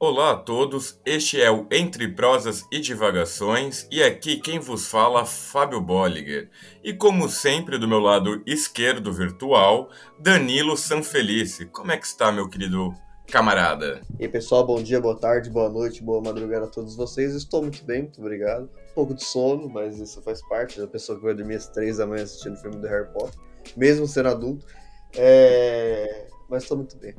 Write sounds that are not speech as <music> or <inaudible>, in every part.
Olá a todos, este é o Entre Prosas e Divagações e aqui quem vos fala, Fábio Bolliger. E como sempre, do meu lado esquerdo virtual, Danilo Sanfelice. Como é que está, meu querido camarada? E aí, pessoal, bom dia, boa tarde, boa noite, boa madrugada a todos vocês. Estou muito bem, muito obrigado. Um pouco de sono, mas isso faz parte da pessoa que vai dormir às três da manhã assistindo o filme do Harry Potter, mesmo sendo adulto. É... Mas estou muito bem.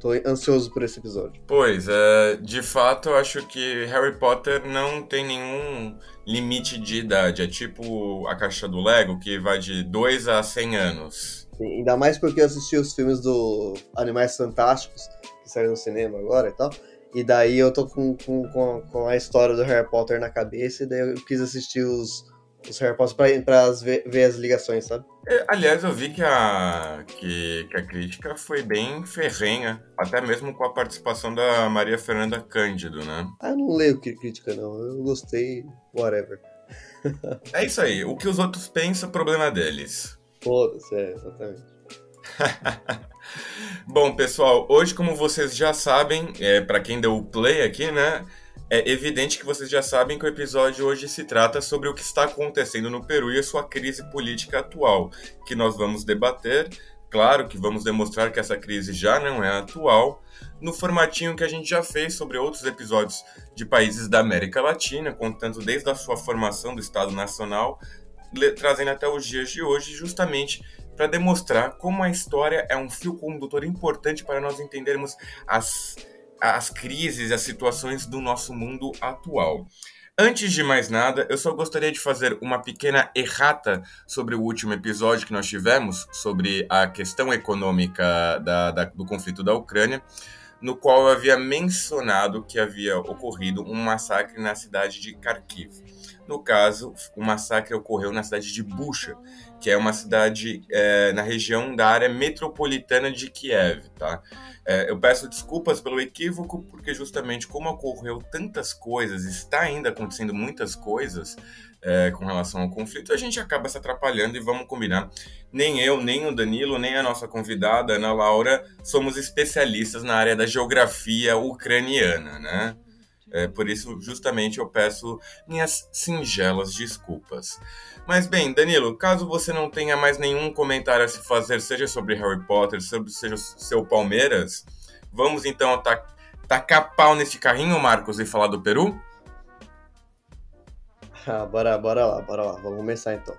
Tô ansioso por esse episódio. Pois, é, de fato, eu acho que Harry Potter não tem nenhum limite de idade. É tipo a caixa do Lego, que vai de 2 a 100 anos. Sim, ainda mais porque eu assisti os filmes do Animais Fantásticos, que saíram no cinema agora e tal. E daí eu tô com, com, com a história do Harry Potter na cabeça, e daí eu quis assistir os, os Harry Potter pra, pra ver, as ligações, sabe? É, aliás, eu vi que a, que, que, a crítica foi bem ferrenha, até mesmo com a participação da Maria Fernanda Cândido, né? Ah, eu não leio crítica, não. Eu gostei, whatever. <laughs> é isso aí. O que os outros pensam, problema deles. Foda-se, é, exatamente. <laughs> Bom, pessoal, hoje, como vocês já sabem, é, para quem deu o play aqui, né? É evidente que vocês já sabem que o episódio hoje se trata sobre o que está acontecendo no Peru e a sua crise política atual, que nós vamos debater. Claro que vamos demonstrar que essa crise já não é atual, no formatinho que a gente já fez sobre outros episódios de países da América Latina, contando desde a sua formação do Estado Nacional, trazendo até os dias de hoje, justamente para demonstrar como a história é um fio condutor importante para nós entendermos as as crises as situações do nosso mundo atual. Antes de mais nada, eu só gostaria de fazer uma pequena errata sobre o último episódio que nós tivemos, sobre a questão econômica da, da, do conflito da Ucrânia, no qual eu havia mencionado que havia ocorrido um massacre na cidade de Kharkiv. No caso, o massacre ocorreu na cidade de Bucha, que é uma cidade é, na região da área metropolitana de Kiev, tá? É, eu peço desculpas pelo equívoco, porque justamente como ocorreu tantas coisas, está ainda acontecendo muitas coisas é, com relação ao conflito, a gente acaba se atrapalhando e vamos combinar. Nem eu, nem o Danilo, nem a nossa convidada, Ana Laura, somos especialistas na área da geografia ucraniana, né? É, por isso, justamente, eu peço minhas singelas desculpas. Mas bem, Danilo, caso você não tenha mais nenhum comentário a se fazer, seja sobre Harry Potter, sobre seja seu Palmeiras, vamos então tacar pau neste carrinho, Marcos, e falar do Peru? <laughs> Ah, bora, bora lá, bora lá. Vamos começar então.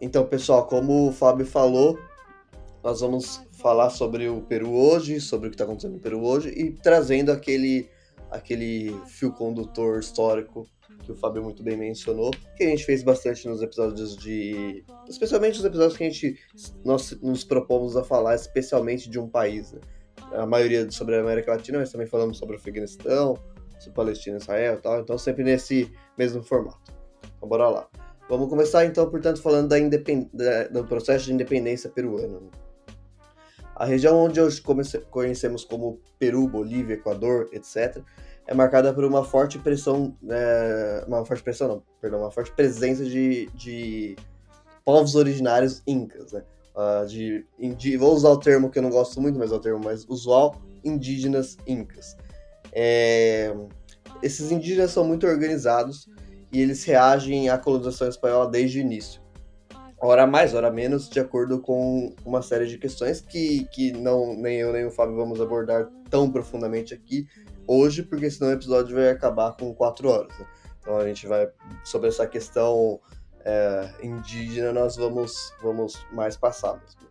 Então, pessoal, como o Fábio falou, nós vamos falar sobre o Peru hoje, sobre o que está acontecendo no Peru hoje e trazendo aquele, aquele fio condutor histórico que o Fábio muito bem mencionou, que a gente fez bastante nos episódios de. Especialmente os episódios que a gente nós nos propomos a falar, especialmente de um país. Né? A maioria sobre a América Latina, mas também falamos sobre o Afeganistão, sobre Palestina, Israel e tal. Então, sempre nesse mesmo formato. Então, bora lá. Vamos começar então, portanto, falando da independ... do processo de independência peruano. A região onde hoje conhecemos como Peru, Bolívia, Equador, etc., é marcada por uma forte pressão, é, uma forte pressão não, perdão, uma forte presença de, de povos originários incas, né? Uh, de, de, vou usar o termo que eu não gosto muito, mas é o termo mais usual, indígenas incas. É, esses indígenas são muito organizados e eles reagem à colonização espanhola desde o início hora mais, hora menos, de acordo com uma série de questões que, que não nem eu nem o Fábio vamos abordar tão profundamente aqui hoje, porque senão o episódio vai acabar com quatro horas. Né? Então a gente vai sobre essa questão é, indígena, nós vamos, vamos mais passar mesmo.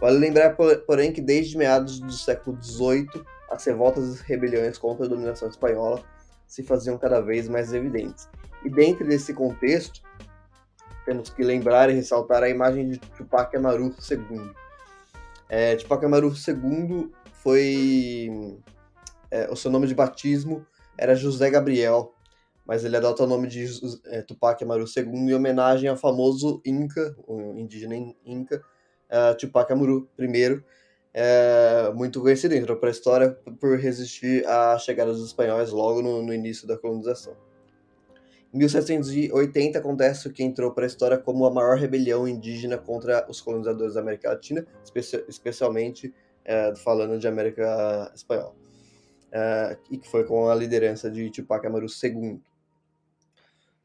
Vale lembrar, porém, que desde meados do século XVIII, as revoltas e rebeliões contra a dominação espanhola se faziam cada vez mais evidentes. E dentro desse contexto, temos que lembrar e ressaltar a imagem de Tupac Amaru II. É, Tupac Amaru II foi. É, o seu nome de batismo era José Gabriel, mas ele adota o nome de é, Tupac Amaru II em homenagem ao famoso Inca, o indígena Inca, uh, Tupac Amaru I, é, muito conhecido, entrou para a história por resistir à chegada dos espanhóis logo no, no início da colonização. Em 1780 acontece o que entrou para a história como a maior rebelião indígena contra os colonizadores da América Latina, especi especialmente é, falando de América Espanhola. É, e que foi com a liderança de Tupac Amaru II.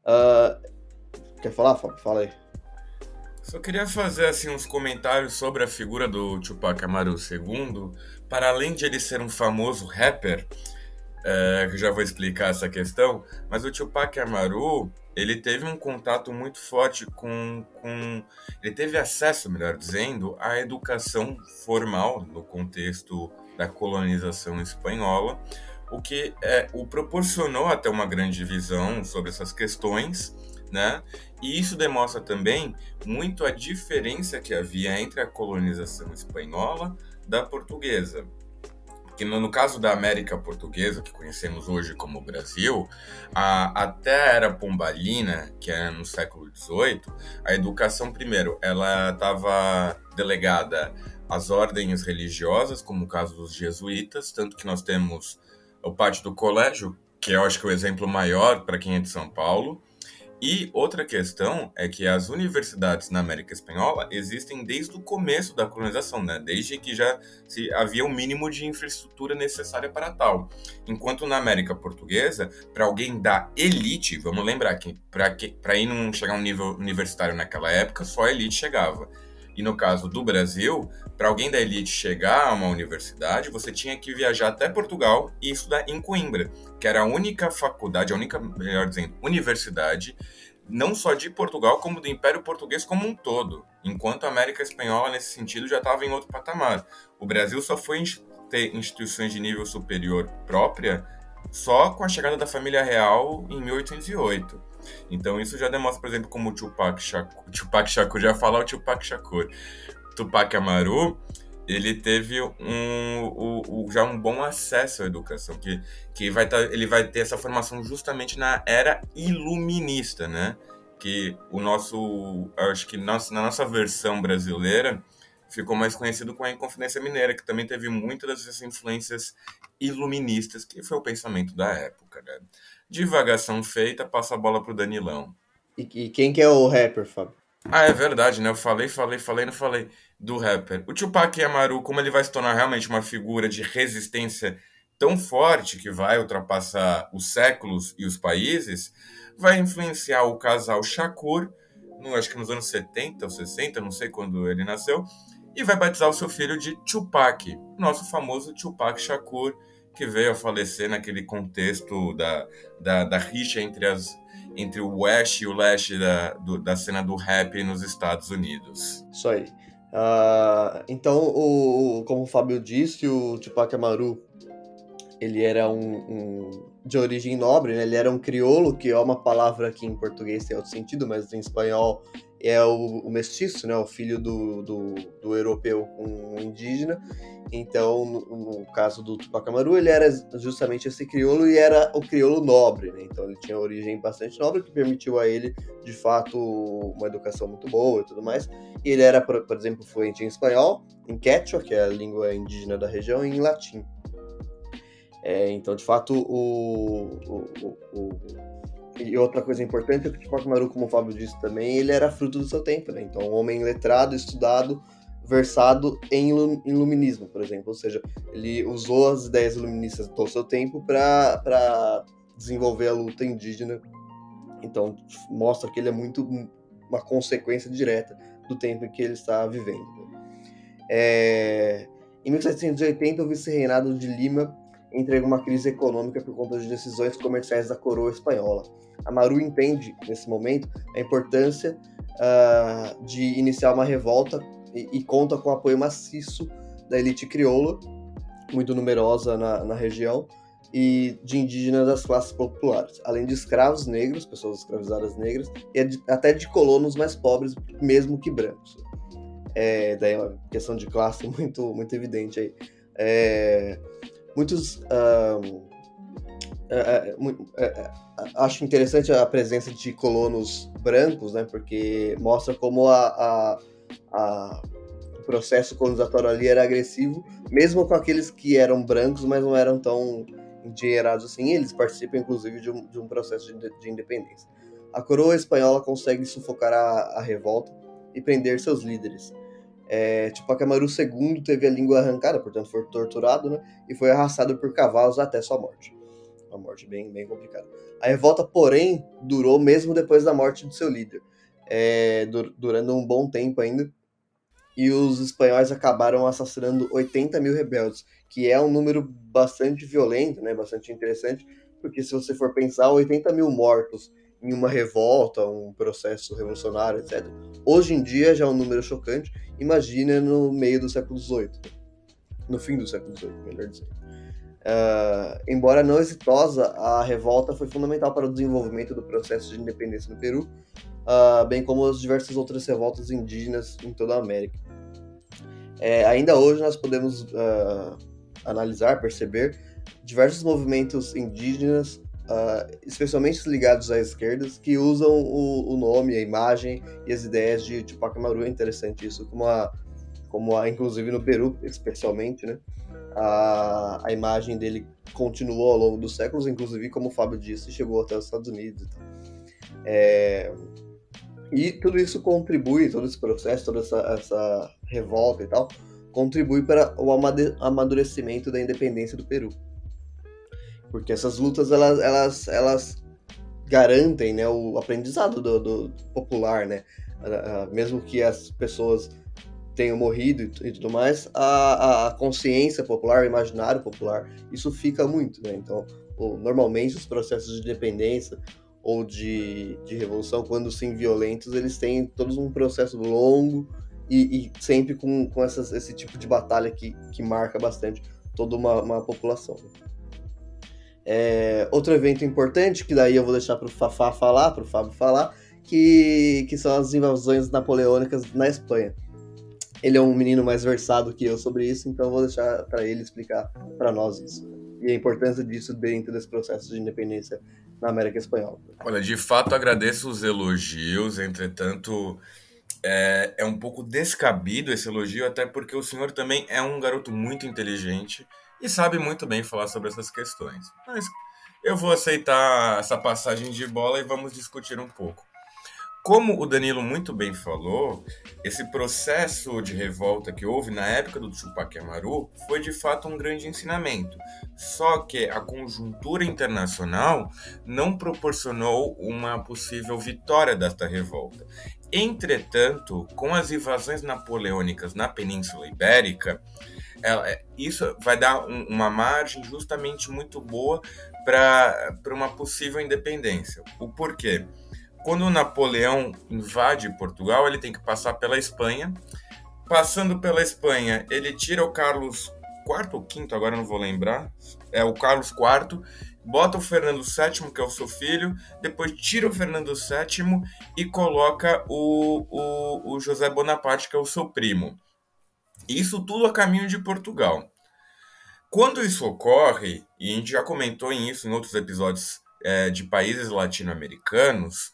Uh, quer falar, Fábio? Fala aí. Só queria fazer assim uns comentários sobre a figura do Tupac Amaru II. Para além de ele ser um famoso rapper, é, já vou explicar essa questão, mas o Tupac Amaru ele teve um contato muito forte com, com ele teve acesso, melhor dizendo, à educação formal no contexto da colonização espanhola, o que é, o proporcionou até uma grande visão sobre essas questões né? E isso demonstra também muito a diferença que havia entre a colonização espanhola da portuguesa. Que no, no caso da América Portuguesa, que conhecemos hoje como Brasil, a, até a era pombalina, que é no século XVIII, a educação, primeiro, ela estava delegada às ordens religiosas, como o caso dos jesuítas, tanto que nós temos o pátio do colégio, que eu acho que é o exemplo maior para quem é de São Paulo, e outra questão é que as universidades na América Espanhola existem desde o começo da colonização, né? desde que já se havia o um mínimo de infraestrutura necessária para tal. Enquanto na América Portuguesa, para alguém da elite, vamos lembrar que para ir não chegar a um nível universitário naquela época, só a elite chegava. E no caso do Brasil, para alguém da elite chegar a uma universidade, você tinha que viajar até Portugal e estudar em Coimbra, que era a única faculdade, a única, melhor dizendo, universidade, não só de Portugal, como do Império Português como um todo. Enquanto a América Espanhola, nesse sentido, já estava em outro patamar. O Brasil só foi ter instituições de nível superior própria só com a chegada da família real em 1808. Então isso já demonstra, por exemplo, como o Tupac Shakur, <laughs> Tupac Shakur já fala o Tupac Shakur, Tupac Amaru, ele teve um, um, um, já um bom acesso à educação, que, que vai tá, ele vai ter essa formação justamente na era iluminista, né? Que o nosso, acho que nossa, na nossa versão brasileira, ficou mais conhecido com a Inconfidência Mineira, que também teve muitas dessas influências iluministas, que foi o pensamento da época. Né? Divagação feita, passa a bola pro Danilão. E, e quem que é o rapper, Fábio? Ah, é verdade, né? Eu falei, falei, falei, não falei do rapper. O Tupac Amaru, como ele vai se tornar realmente uma figura de resistência tão forte que vai ultrapassar os séculos e os países, vai influenciar o casal Shakur, no, acho que nos anos 70 ou 60, não sei quando ele nasceu, e vai batizar o seu filho de Tupac, nosso famoso Tupac Shakur, que veio a falecer naquele contexto da, da, da rixa entre, as, entre o West e o Leste da, do, da cena do rap nos Estados Unidos. Isso aí. Uh, então, o, como o Fábio disse, o Tupac Amaru ele era um, um, de origem nobre, né? ele era um crioulo, que é uma palavra que em português tem outro sentido, mas em espanhol é o, o mestiço, né, o filho do, do, do europeu com o indígena. Então, no, no, caso do Tupac Amaru, ele era justamente esse crioulo e era o crioulo nobre, né? Então ele tinha origem bastante nobre, que permitiu a ele, de fato, uma educação muito boa e tudo mais. E ele era, por, por exemplo, fluente em espanhol, em quechua, que é a língua indígena da região, e em latim. É, então, de fato, o, o, o e outra coisa importante é que o Amaru, como o Fábio disse também, ele era fruto do seu tempo, né? Então, um homem letrado, estudado, versado em iluminismo, por exemplo. Ou seja, ele usou as ideias iluministas do seu tempo para desenvolver a luta indígena. Então, mostra que ele é muito uma consequência direta do tempo em que ele está vivendo. É... Em 1780, o vice-reinado de Lima entrega uma crise econômica por conta de decisões comerciais da coroa espanhola. Amaru entende, nesse momento, a importância uh, de iniciar uma revolta e, e, conta com o apoio maciço da elite crioula, muito numerosa na, na região, e de indígenas das classes populares, além de escravos negros, pessoas escravizadas negras, e até de colonos mais pobres, mesmo que brancos. É, daí é uma questão de classe <laughs> muito, muito evidente aí. É, muitos. É, é, é, acho interessante a presença de colonos brancos, né? Porque mostra como a, a, a, o processo colonizatório ali era agressivo, mesmo com aqueles que eram brancos, mas não eram tão endinheirados assim. Eles participam, inclusive, de um, de um processo de, de, independência. A coroa espanhola consegue sufocar a, a revolta e prender seus líderes. É, Tupac Amaru II teve a língua arrancada, portanto foi torturado, né? E foi arrastado por cavalos até sua morte. Uma morte bem, bem complicada. A revolta, porém, durou mesmo depois da morte de seu líder, é, durando um bom tempo ainda. E os espanhóis acabaram assassinando 80 mil rebeldes, que é um número bastante violento, né? Bastante interessante, porque se você for pensar, 80 mil mortos em uma revolta, um processo revolucionário, etc. Hoje em dia já é um número chocante. Imagina no meio do século XVIII, no fim do século XVIII, melhor dizendo. Uh, embora não exitosa, a revolta foi fundamental para o desenvolvimento do processo de independência no Peru, uh, bem como as diversas outras revoltas indígenas em toda a América. É, ainda hoje nós podemos uh, analisar, perceber diversos movimentos indígenas especialmente ligados às esquerdas, que usam o, o, nome, a imagem e as ideias de Tupac Amaru. É interessante isso, como a, como a, inclusive no Peru, especialmente, né? A, a imagem dele continuou ao longo dos séculos, inclusive, como o Fábio disse, chegou até os Estados Unidos e tal. É, e tudo isso contribui, todo esse processo, toda essa, essa revolta e tal, contribui para o amadurecimento da independência do Peru. Porque essas lutas, elas, elas, elas garantem né, o aprendizado do, do popular, né? Mesmo que as pessoas tenham morrido e tudo mais, a, a consciência popular, o imaginário popular, isso fica muito, né? Então, normalmente os processos de dependência ou de, de revolução, quando sim violentos, eles têm todos um processo longo e, e sempre com, com essas, esse tipo de batalha que, que marca bastante toda uma, uma população. Né? É, outro evento importante, que daí eu vou deixar para o Fafá falar, para o Fábio falar, que, que são as invasões napoleônicas na Espanha. Ele é um menino mais versado que eu sobre isso, então vou deixar para ele explicar para nós isso. E a importância disso dentro desse processo de independência na América Espanhola. Olha, de fato agradeço os elogios, entretanto, é, é um pouco descabido esse elogio, até porque o senhor também é um garoto muito inteligente e sabe muito bem falar sobre essas questões. Mas eu vou aceitar essa passagem de bola e vamos discutir um pouco. Como o Danilo muito bem falou, esse processo de revolta que houve na época do Tupac Amaru foi de fato um grande ensinamento. Só que a conjuntura internacional não proporcionou uma possível vitória desta revolta. Entretanto, com as invasões napoleônicas na Península Ibérica, ela, é, isso vai dar um, uma margem justamente muito boa para uma possível independência. O porquê? Quando Napoleão invade Portugal, ele tem que passar pela Espanha. Passando pela Espanha, ele tira o Carlos IV ou V, agora não vou lembrar. É o Carlos IV, bota o Fernando VII, que é o seu filho, depois tira o Fernando VII e coloca o, o, o José Bonaparte, que é o seu primo. Isso tudo a caminho de Portugal. Quando isso ocorre, e a gente já comentou isso em outros episódios é, de países latino-americanos,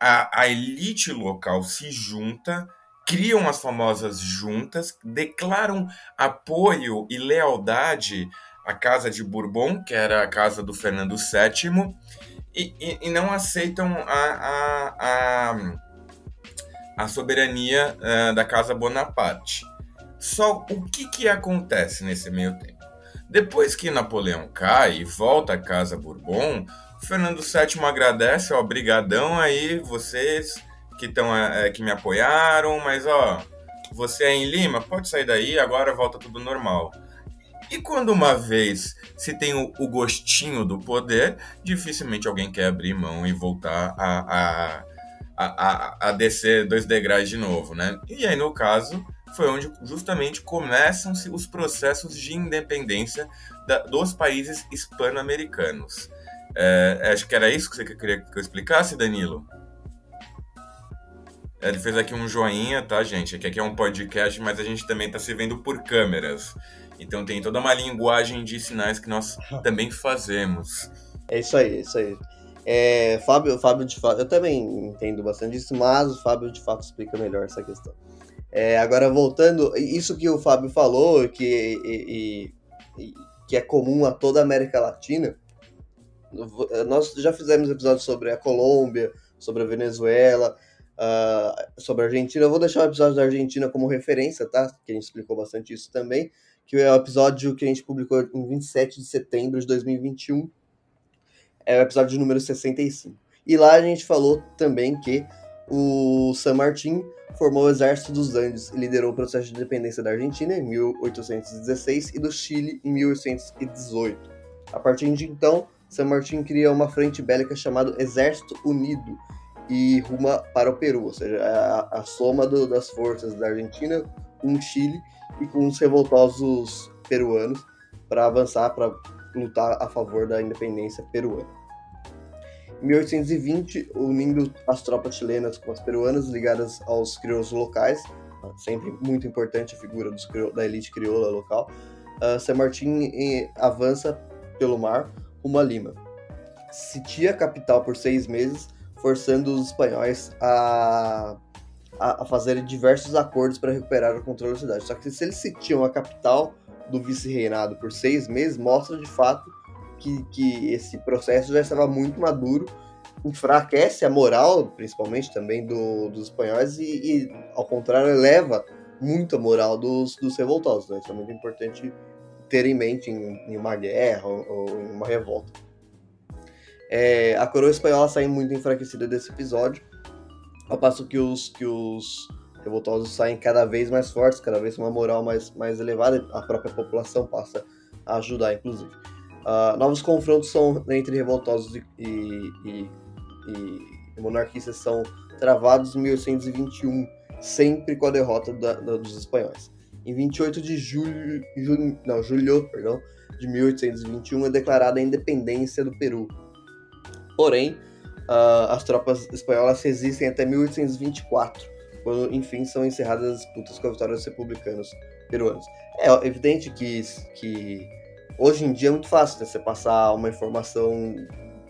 a, a elite local se junta, criam as famosas juntas, declaram apoio e lealdade à Casa de Bourbon, que era a casa do Fernando VII, e, e, e não aceitam a, a, a, a soberania uh, da Casa Bonaparte. Só o que, que acontece nesse meio tempo? Depois que Napoleão cai e volta à Casa Bourbon, Fernando VII agradece, ó, brigadão aí, vocês que, tão, é, que me apoiaram, mas ó, você é em Lima, pode sair daí, agora volta tudo normal. E quando uma vez se tem o, o gostinho do poder, dificilmente alguém quer abrir mão e voltar a, a, a, a, a descer dois degraus de novo, né? E aí, no caso, foi onde justamente começam-se os processos de independência da, dos países hispano-americanos. É, acho que era isso que você queria que eu explicasse, Danilo? Ele fez aqui um joinha, tá, gente? Aqui, aqui é um podcast, mas a gente também está se vendo por câmeras. Então tem toda uma linguagem de sinais que nós <laughs> também fazemos. É isso aí, é isso aí. É, Fábio, Fábio de fato, eu também entendo bastante disso, mas o Fábio de fato explica melhor essa questão. É, agora, voltando, isso que o Fábio falou, que, e, e, que é comum a toda a América Latina, nós já fizemos episódios sobre a Colômbia, sobre a Venezuela, uh, sobre a Argentina. Eu vou deixar o episódio da Argentina como referência, tá? Que a gente explicou bastante isso também. Que é o episódio que a gente publicou em 27 de setembro de 2021. É o episódio número 65. E lá a gente falou também que o San Martín formou o Exército dos Andes e liderou o processo de independência da Argentina em 1816 e do Chile em 1818. A partir de então, San Martín cria uma frente bélica chamada Exército Unido e ruma para o Peru, ou seja, é a, a soma do, das forças da Argentina com o Chile e com os revoltosos peruanos para avançar, para lutar a favor da independência peruana. Em 1820, unindo as tropas chilenas com as peruanas ligadas aos crioulos locais, sempre muito importante a figura dos, da elite crioula local, uh, San Martín eh, avança pelo mar rumo a Lima. Sitia a capital por seis meses, forçando os espanhóis a, a, a fazerem diversos acordos para recuperar o controle da cidade. Só que se eles sitiam a capital do vice-reinado por seis meses, mostra de fato que, que esse processo já estava muito maduro, enfraquece a moral, principalmente também do, dos espanhóis, e, e, ao contrário, eleva muito a moral dos, dos revoltosos. Né? Isso é muito importante ter em mente em, em uma guerra ou, ou, em uma revolta. É, a coroa espanhola sai muito enfraquecida desse episódio, ao passo que os, que os revoltosos saem cada vez mais fortes, cada vez com uma moral mais, mais elevada, a própria população passa a ajudar, inclusive. Uh, novos confrontos são entre revoltosos e, e, e, e, monarquistas são travados em 1821, sempre com a derrota da, da, dos espanhóis. Em 28 de julho, julho, não, julho perdão, de 1821 é declarada a independência do Peru. Porém, uh, as tropas espanholas resistem até 1824, quando enfim são encerradas as disputas com a vitória dos republicanos peruanos. É evidente que, que Hoje em dia é muito fácil né, você passar uma informação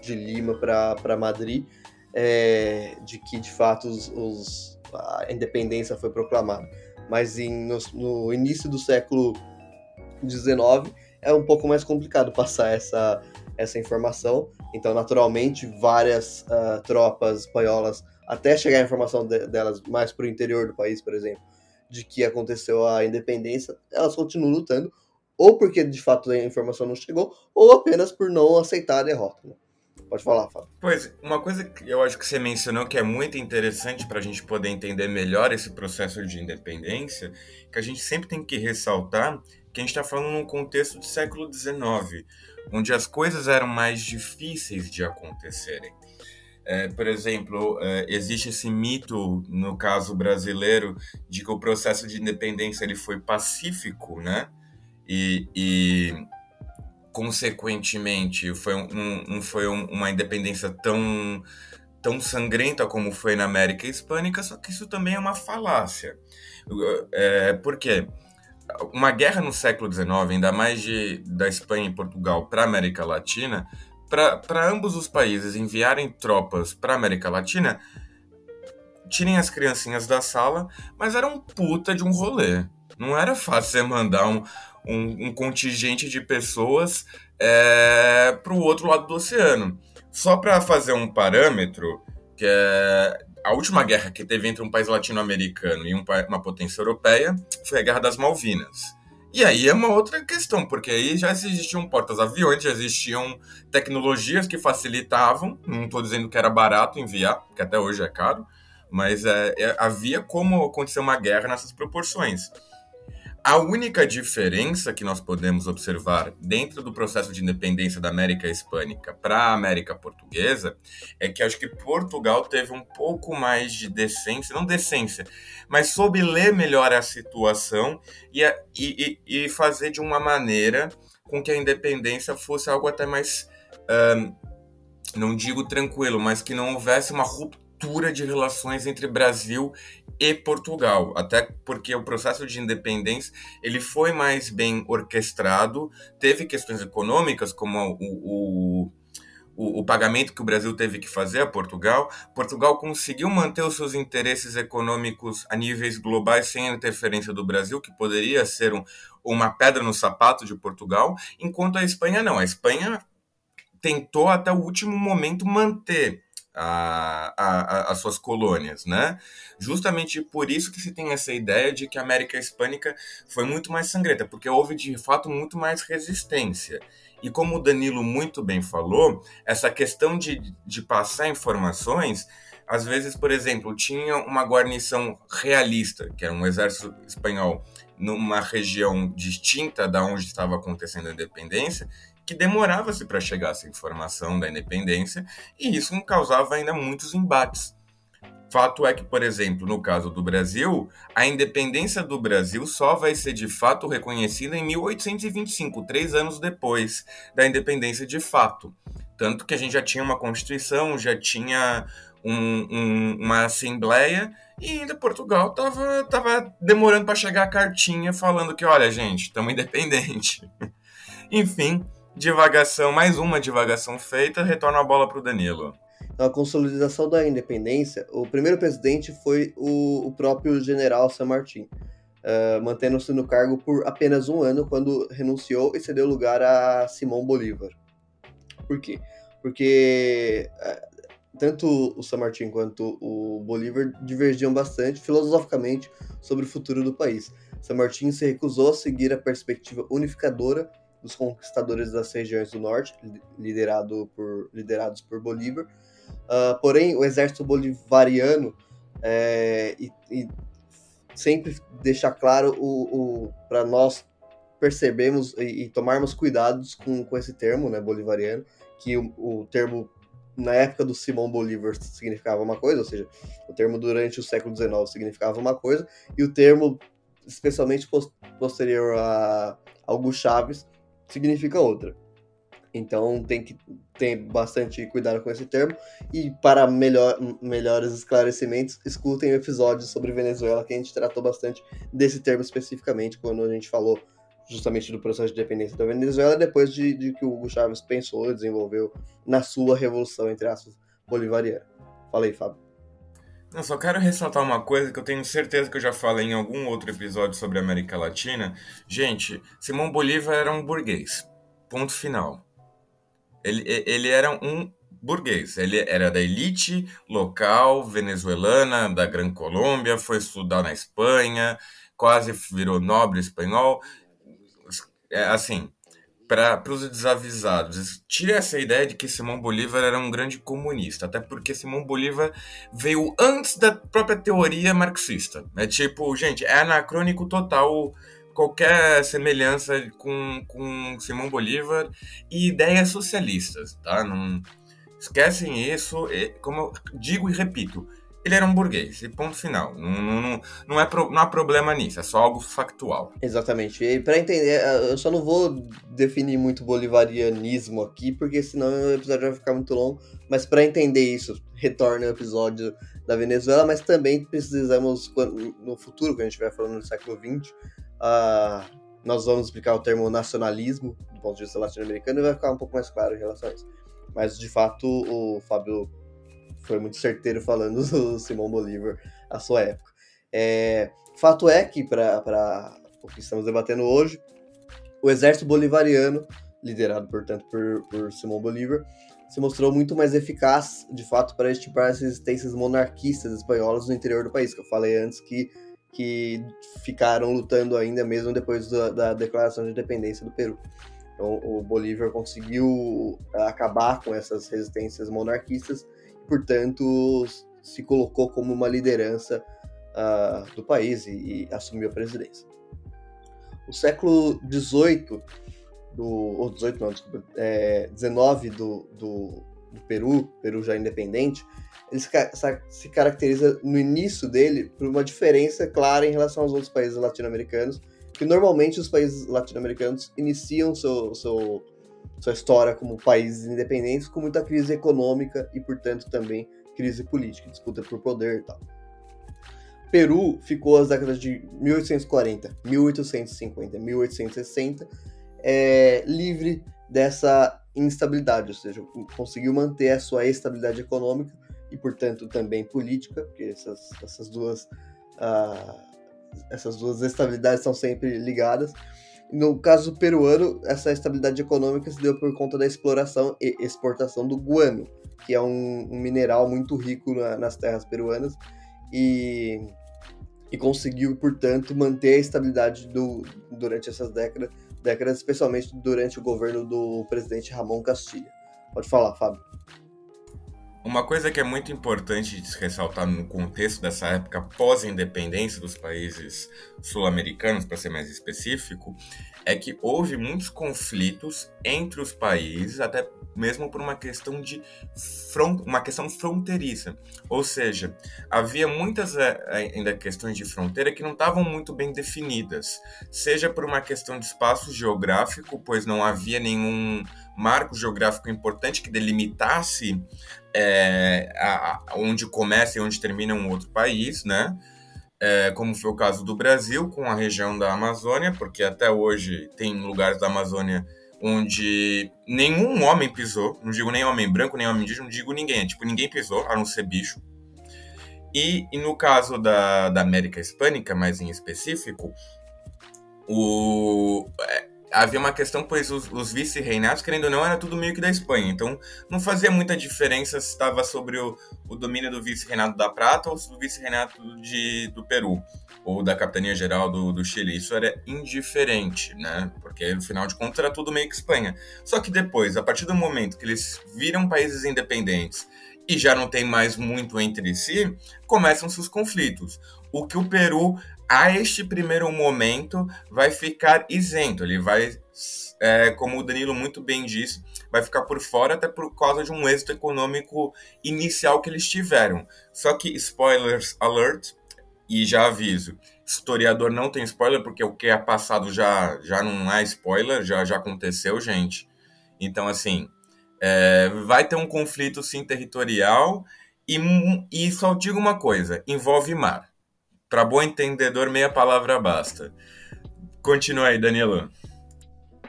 de Lima para Madrid é, de que de fato os, os, a independência foi proclamada. Mas em, no, no, início do século XIX é um pouco mais complicado passar essa, essa informação. Então, naturalmente, várias uh, tropas espanholas, até chegar a informação de, delas mais para o interior do país, por exemplo, de que aconteceu a independência, elas continuam lutando ou porque de fato a informação não chegou, ou apenas por não aceitar a derrota. Né? Pode falar, Fábio. Pois, uma coisa que eu acho que você mencionou que é muito interessante para a gente poder entender melhor esse processo de independência, que a gente sempre tem que ressaltar que a gente está falando num contexto do século XIX, onde as coisas eram mais difíceis de acontecerem. É, por exemplo, é, existe esse mito no caso brasileiro de que o processo de independência ele foi pacífico, né? e, e consequentemente foi um, um foi um, uma independência tão tão sangrenta como foi na América Hispânica, só que isso também é uma falácia. É, por quê? Uma guerra no século XIX, ainda mais de, da Espanha e Portugal para a América Latina, para ambos os países enviarem tropas para a América Latina, tirem as criancinhas da sala, mas era um puta de um rolê. Não era fácil você mandar um, um, um contingente de pessoas é, para o outro lado do oceano. Só para fazer um parâmetro, que é a última guerra que teve entre um país latino-americano e um, uma potência europeia foi a Guerra das Malvinas. E aí é uma outra questão, porque aí já existiam portas-aviões, já existiam tecnologias que facilitavam, não estou dizendo que era barato enviar, que até hoje é caro, mas é, é, havia como acontecer uma guerra nessas proporções. A única diferença que nós podemos observar dentro do processo de independência da América Hispânica para a América Portuguesa é que acho que Portugal teve um pouco mais de decência, não decência, mas soube ler melhor a situação e, e, e fazer de uma maneira com que a independência fosse algo até mais. Não digo tranquilo, mas que não houvesse uma ruptura de relações entre Brasil e Portugal, até porque o processo de independência ele foi mais bem orquestrado, teve questões econômicas como o, o, o, pagamento que o Brasil teve que fazer a Portugal. Portugal conseguiu manter os seus interesses econômicos a níveis globais sem a interferência do Brasil, que poderia ser um, uma pedra no sapato de Portugal, enquanto a Espanha não. A Espanha tentou até o último momento manter a, a, as suas colônias, né? Justamente por isso que se tem essa ideia de que a América Hispânica foi muito mais sangrenta, porque houve de fato muito mais resistência. E como o Danilo muito bem falou, essa questão de, de passar informações, às vezes, por exemplo, tinha uma guarnição realista, que era um exército espanhol, numa região distinta da onde estava acontecendo a independência, que demorava-se para chegar essa informação da independência, e isso causava ainda muitos embates. Fato é que, por exemplo, no caso do Brasil, a independência do Brasil só vai ser de fato reconhecida em 1825, três anos depois da independência de fato. Tanto que a gente já tinha uma Constituição, já tinha um, um, uma Assembleia, e ainda Portugal estava tava demorando para chegar a cartinha falando que, olha, gente, estamos independente. <laughs> Enfim, divagação, mais uma divagação feita, retorna a bola para o Danilo. Na consolidação da independência, o primeiro presidente foi o, o próprio general San Martín, uh, mantendo-se no cargo por apenas um ano, quando renunciou e cedeu lugar a Simão Bolívar. Por quê? Porque uh, tanto o San Martín quanto o Bolívar divergiam bastante filosoficamente sobre o futuro do país. San Martín se recusou a seguir a perspectiva unificadora dos conquistadores das regiões do norte, liderado por, liderados por Bolívar. Uh, porém, o exército bolivariano é, e, e sempre deixar claro o, o para nós percebemos e, e, tomarmos cuidados com, com esse termo, né, bolivariano, que o, o termo na época do Simão Bolívar significava uma coisa, ou seja, o termo durante o século XIX significava uma coisa, e o termo, especialmente posterior a Hugo Chaves, significa outra. Então tem que ter bastante cuidado com esse termo. E para melhor, melhores esclarecimentos, escutem o episódio sobre Venezuela, que a gente tratou bastante desse termo especificamente, quando a gente falou justamente do processo de independência da Venezuela, depois de, de que o Hugo Chávez pensou e desenvolveu na sua revolução, entre aspas, bolivariana. Fala aí, Fábio. Eu só quero ressaltar uma coisa que eu tenho certeza que eu já falei em algum outro episódio sobre a América Latina. Gente, Simão Bolívar era um burguês. Ponto final. Ele, ele era um burguês. Ele era da elite local venezuelana, da Gran Colômbia, foi estudar na Espanha, quase virou nobre espanhol. É, assim, para os desavisados, tire essa ideia de que Simão Bolívar era um grande comunista, até porque Simão Bolívar veio antes da própria teoria marxista. É tipo, gente, é anacrônico total qualquer semelhança com, com Simão Bolívar e ideias socialistas, tá? Não esquecem isso, como eu digo e repito, ele era um burguês, e ponto final. Não, não, não, é pro, não há problema nisso, é só algo factual. Exatamente. E para entender, eh, eu só não vou definir muito bolivarianismo aqui, porque senão o episódio vai ficar muito longo. Mas para entender isso, retorna o episódio da Venezuela, mas também precisamos, no futuro, que a gente vai falando no século XX, uh, nós vamos explicar o termo nacionalismo, do ponto de vista latino-americano, e vai ficar um pouco mais claro em relação a isso. Mas, de fato, o Fábio foi muito certeiro falando do Simão Bolívar à sua época. É, fato é que, para o que estamos debatendo hoje, o exército bolivariano, liderado, portanto, por, por Simão Bolívar, se mostrou muito mais eficaz, de fato, para extirpar as resistências monarquistas espanholas no interior do país, que eu falei antes que, que ficaram lutando ainda mesmo depois da, da declaração de independência do Peru. Então, o Bolívar conseguiu acabar com essas resistências monarquistas portanto, se colocou como uma liderança uh, do país e, e, assumiu a presidência. O século XVIII, do, ou 18 não, desculpa, é, 19 do, do, do, Peru, Peru já independente, ele se, se caracteriza no início dele por uma diferença clara em relação aos outros países latino-americanos, que normalmente os países latino-americanos iniciam seu, seu sua história como países independentes com muita crise econômica e, portanto, também crise política, disputa por poder e tal. Peru ficou as décadas de 1840, 1850, 1860 é, livre dessa instabilidade, ou seja, conseguiu manter a sua estabilidade econômica e, portanto, também política, porque essas, essas duas uh, essas duas estabilidades estão sempre ligadas no caso peruano, essa estabilidade econômica se deu por conta da exploração e exportação do guano, que é um, um mineral muito rico na, nas terras peruanas e, e conseguiu, portanto, manter a estabilidade do, durante essas décadas, décadas, especialmente durante o governo do presidente Ramon Castilha. Pode falar, Fábio. Uma coisa que é muito importante de se ressaltar no contexto dessa época pós-independência dos países sul-americanos, para ser mais específico, é que houve muitos conflitos entre os países, até mesmo por uma questão de front, uma questão fronteiriça. Ou seja, havia muitas eh, ainda questões de fronteira que não estavam muito bem definidas, seja por uma questão de espaço geográfico, pois não havia nenhum marco geográfico importante que delimitasse é, a, a, onde começa e onde termina um outro país, né? É, como foi o caso do Brasil com a região da Amazônia, porque até hoje tem lugares da Amazônia onde nenhum homem pisou, não digo nem homem branco, nem homem indígena, não digo ninguém, é, tipo, ninguém pisou, a não ser bicho. E, e no caso da, da América Hispânica, mais em específico, o, é, havia uma questão, pois os, os vice-reinados, querendo ou não, era tudo meio que da Espanha. Então, não fazia muita diferença se estava sobre o, o domínio do vice-reinado da Prata ou do vice-reinado do Peru, ou da capitania geral do, do Chile. Isso era indiferente, né? Porque, no final de contas, era tudo meio que Espanha. Só que depois, a partir do momento que eles viram países independentes e já não tem mais muito entre si, começam-se os conflitos. O que o Peru a este primeiro momento vai ficar isento. Ele vai, é, como o Danilo muito bem disse, vai ficar por fora até por causa de um êxito econômico inicial que eles tiveram. Só que, spoilers alert, e já aviso, historiador não tem spoiler, porque o que é passado já, já não é spoiler, já, já aconteceu, gente. Então, assim, é, vai ter um conflito sim territorial, e, e só digo uma coisa: envolve mar. Para bom entendedor, meia palavra basta. Continua aí, Danilo.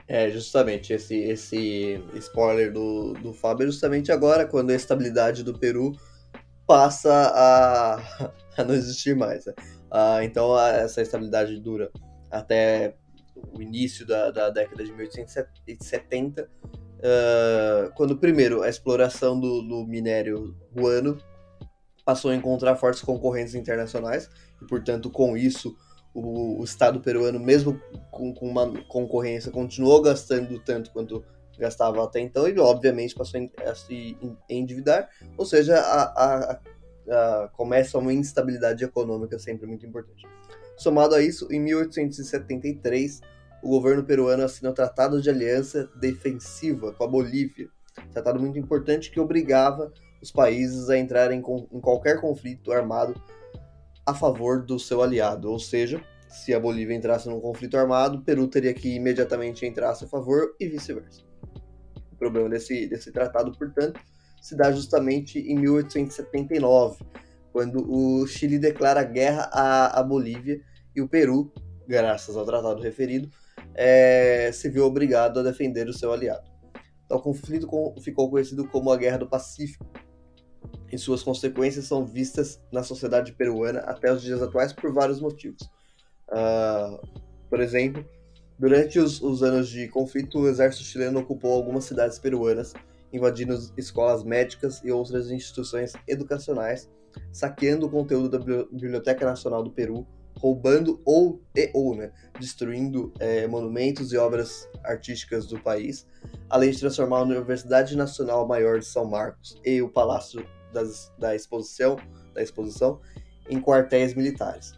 É, justamente, esse, esse spoiler do, do Fábio é justamente agora, quando a estabilidade do Peru passa a, <laughs> a não existir mais. Né? Ah, então, a, essa estabilidade dura até o início da, da década de 1870, uh, ah, quando, primeiro, a exploração do, do minério guano passou a encontrar fortes concorrentes internacionais, e, portanto, com isso, o, o Estado peruano, mesmo com, com, uma concorrência, continuou gastando tanto quanto gastava até então, e, obviamente, passou a se endividar, ou seja, a, a, a, começa uma instabilidade econômica sempre muito importante. Somado a isso, em 1873, o governo peruano assina o Tratado de Aliança Defensiva com a Bolívia, tratado muito importante que obrigava os países a entrarem em qualquer conflito armado a favor do seu aliado. Ou seja, se a Bolívia entrasse num conflito armado, Peru teria que imediatamente entrar a seu favor e vice-versa. O problema desse, desse tratado, portanto, se dá justamente em 1879, quando o Chile declara guerra à, à Bolívia e o Peru, graças ao tratado referido, é, se viu obrigado a defender o seu aliado. Então, o conflito ficou conhecido como a Guerra do Pacífico, e suas consequências são vistas na sociedade peruana até os dias atuais por vários motivos. Uh, por exemplo, durante os, os, anos de conflito, o exército chileno ocupou algumas cidades peruanas, invadindo escolas médicas e outras instituições educacionais, saqueando o conteúdo da Biblioteca Nacional do Peru, roubando ou, e, ou né, destruindo é, monumentos e obras artísticas do país, além de transformar a Universidade Nacional Maior de São Marcos e o Palácio das, da, exposição, da exposição em quartéis militares.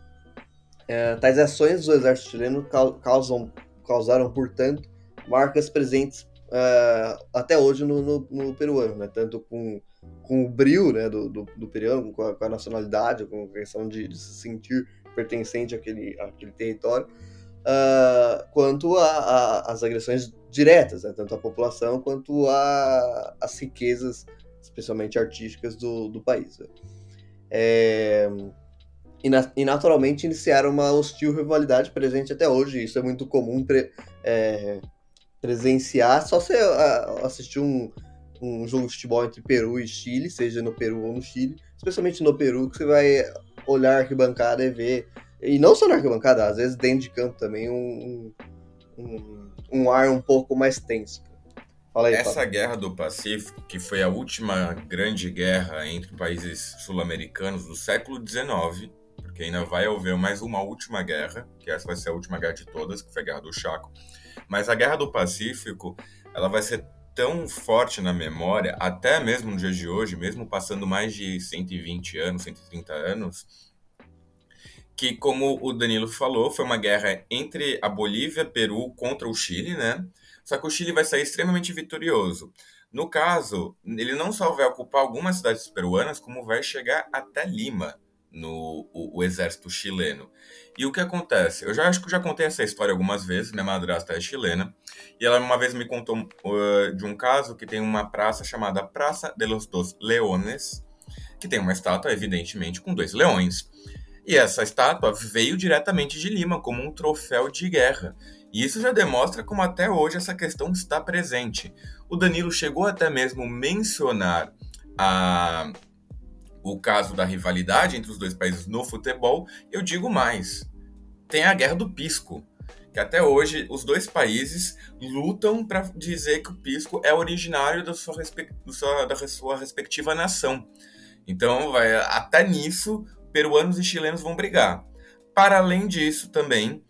É, tais ações do exército chileno causam, causaram, portanto, marcas presentes uh, até hoje no, no, no, peruano, né? tanto com, com o brilho né, do, do, do peruano, com a, com a, nacionalidade, com a questão de, de se sentir pertencente àquele, àquele território, uh, quanto às agressões diretas, né, tanto à população quanto às riquezas, especialmente artísticas, do, do país. Né. É, e, na, e, naturalmente iniciaram uma hostil rivalidade presente até hoje. Isso é muito comum pre, é, presenciar. Só você assistir um, um jogo de futebol entre Peru e Chile, seja no Peru ou no Chile, especialmente no Peru, que você vai olhar a arquibancada e ver. E não só na arquibancada, às vezes dentro de campo também, um, um, um ar um pouco mais tenso. Fala aí, Essa guerra do Pacífico, que foi a última grande guerra entre países sul-americanos do século XIX, porque ainda vai haver mais uma última guerra, que essa vai ser a última guerra de todas, que foi a Guerra do Chaco. Mas a Guerra do Pacífico, ela vai ser tão forte na memória, até mesmo no dia de hoje, mesmo passando mais de 120 anos, 130 anos, que, como o Danilo falou, foi uma guerra entre a Bolívia, Peru contra o Chile, né? Só que o Chile vai sair extremamente vitorioso. No caso, ele não só vai ocupar algumas cidades peruanas, como vai chegar até Lima, no o, o exército chileno. E o que acontece? Eu já acho que já contei essa história algumas vezes, minha madrasta é chilena, e ela uma vez me contou uh, de um caso que tem uma praça chamada Praça de los Dos Leones, que tem uma estátua, evidentemente, com dois leões. E essa estátua veio diretamente de Lima como um troféu de guerra. E isso já demonstra como até hoje essa questão está presente. O Danilo chegou até mesmo mencionar a, o caso da rivalidade entre os dois países no futebol. Eu digo mais: tem a guerra do Pisco, que até hoje os dois países lutam para dizer que o Pisco é originário da sua, da sua respectiva nação. Então, vai, até nisso, peruanos e chilenos vão brigar. Para além disso, também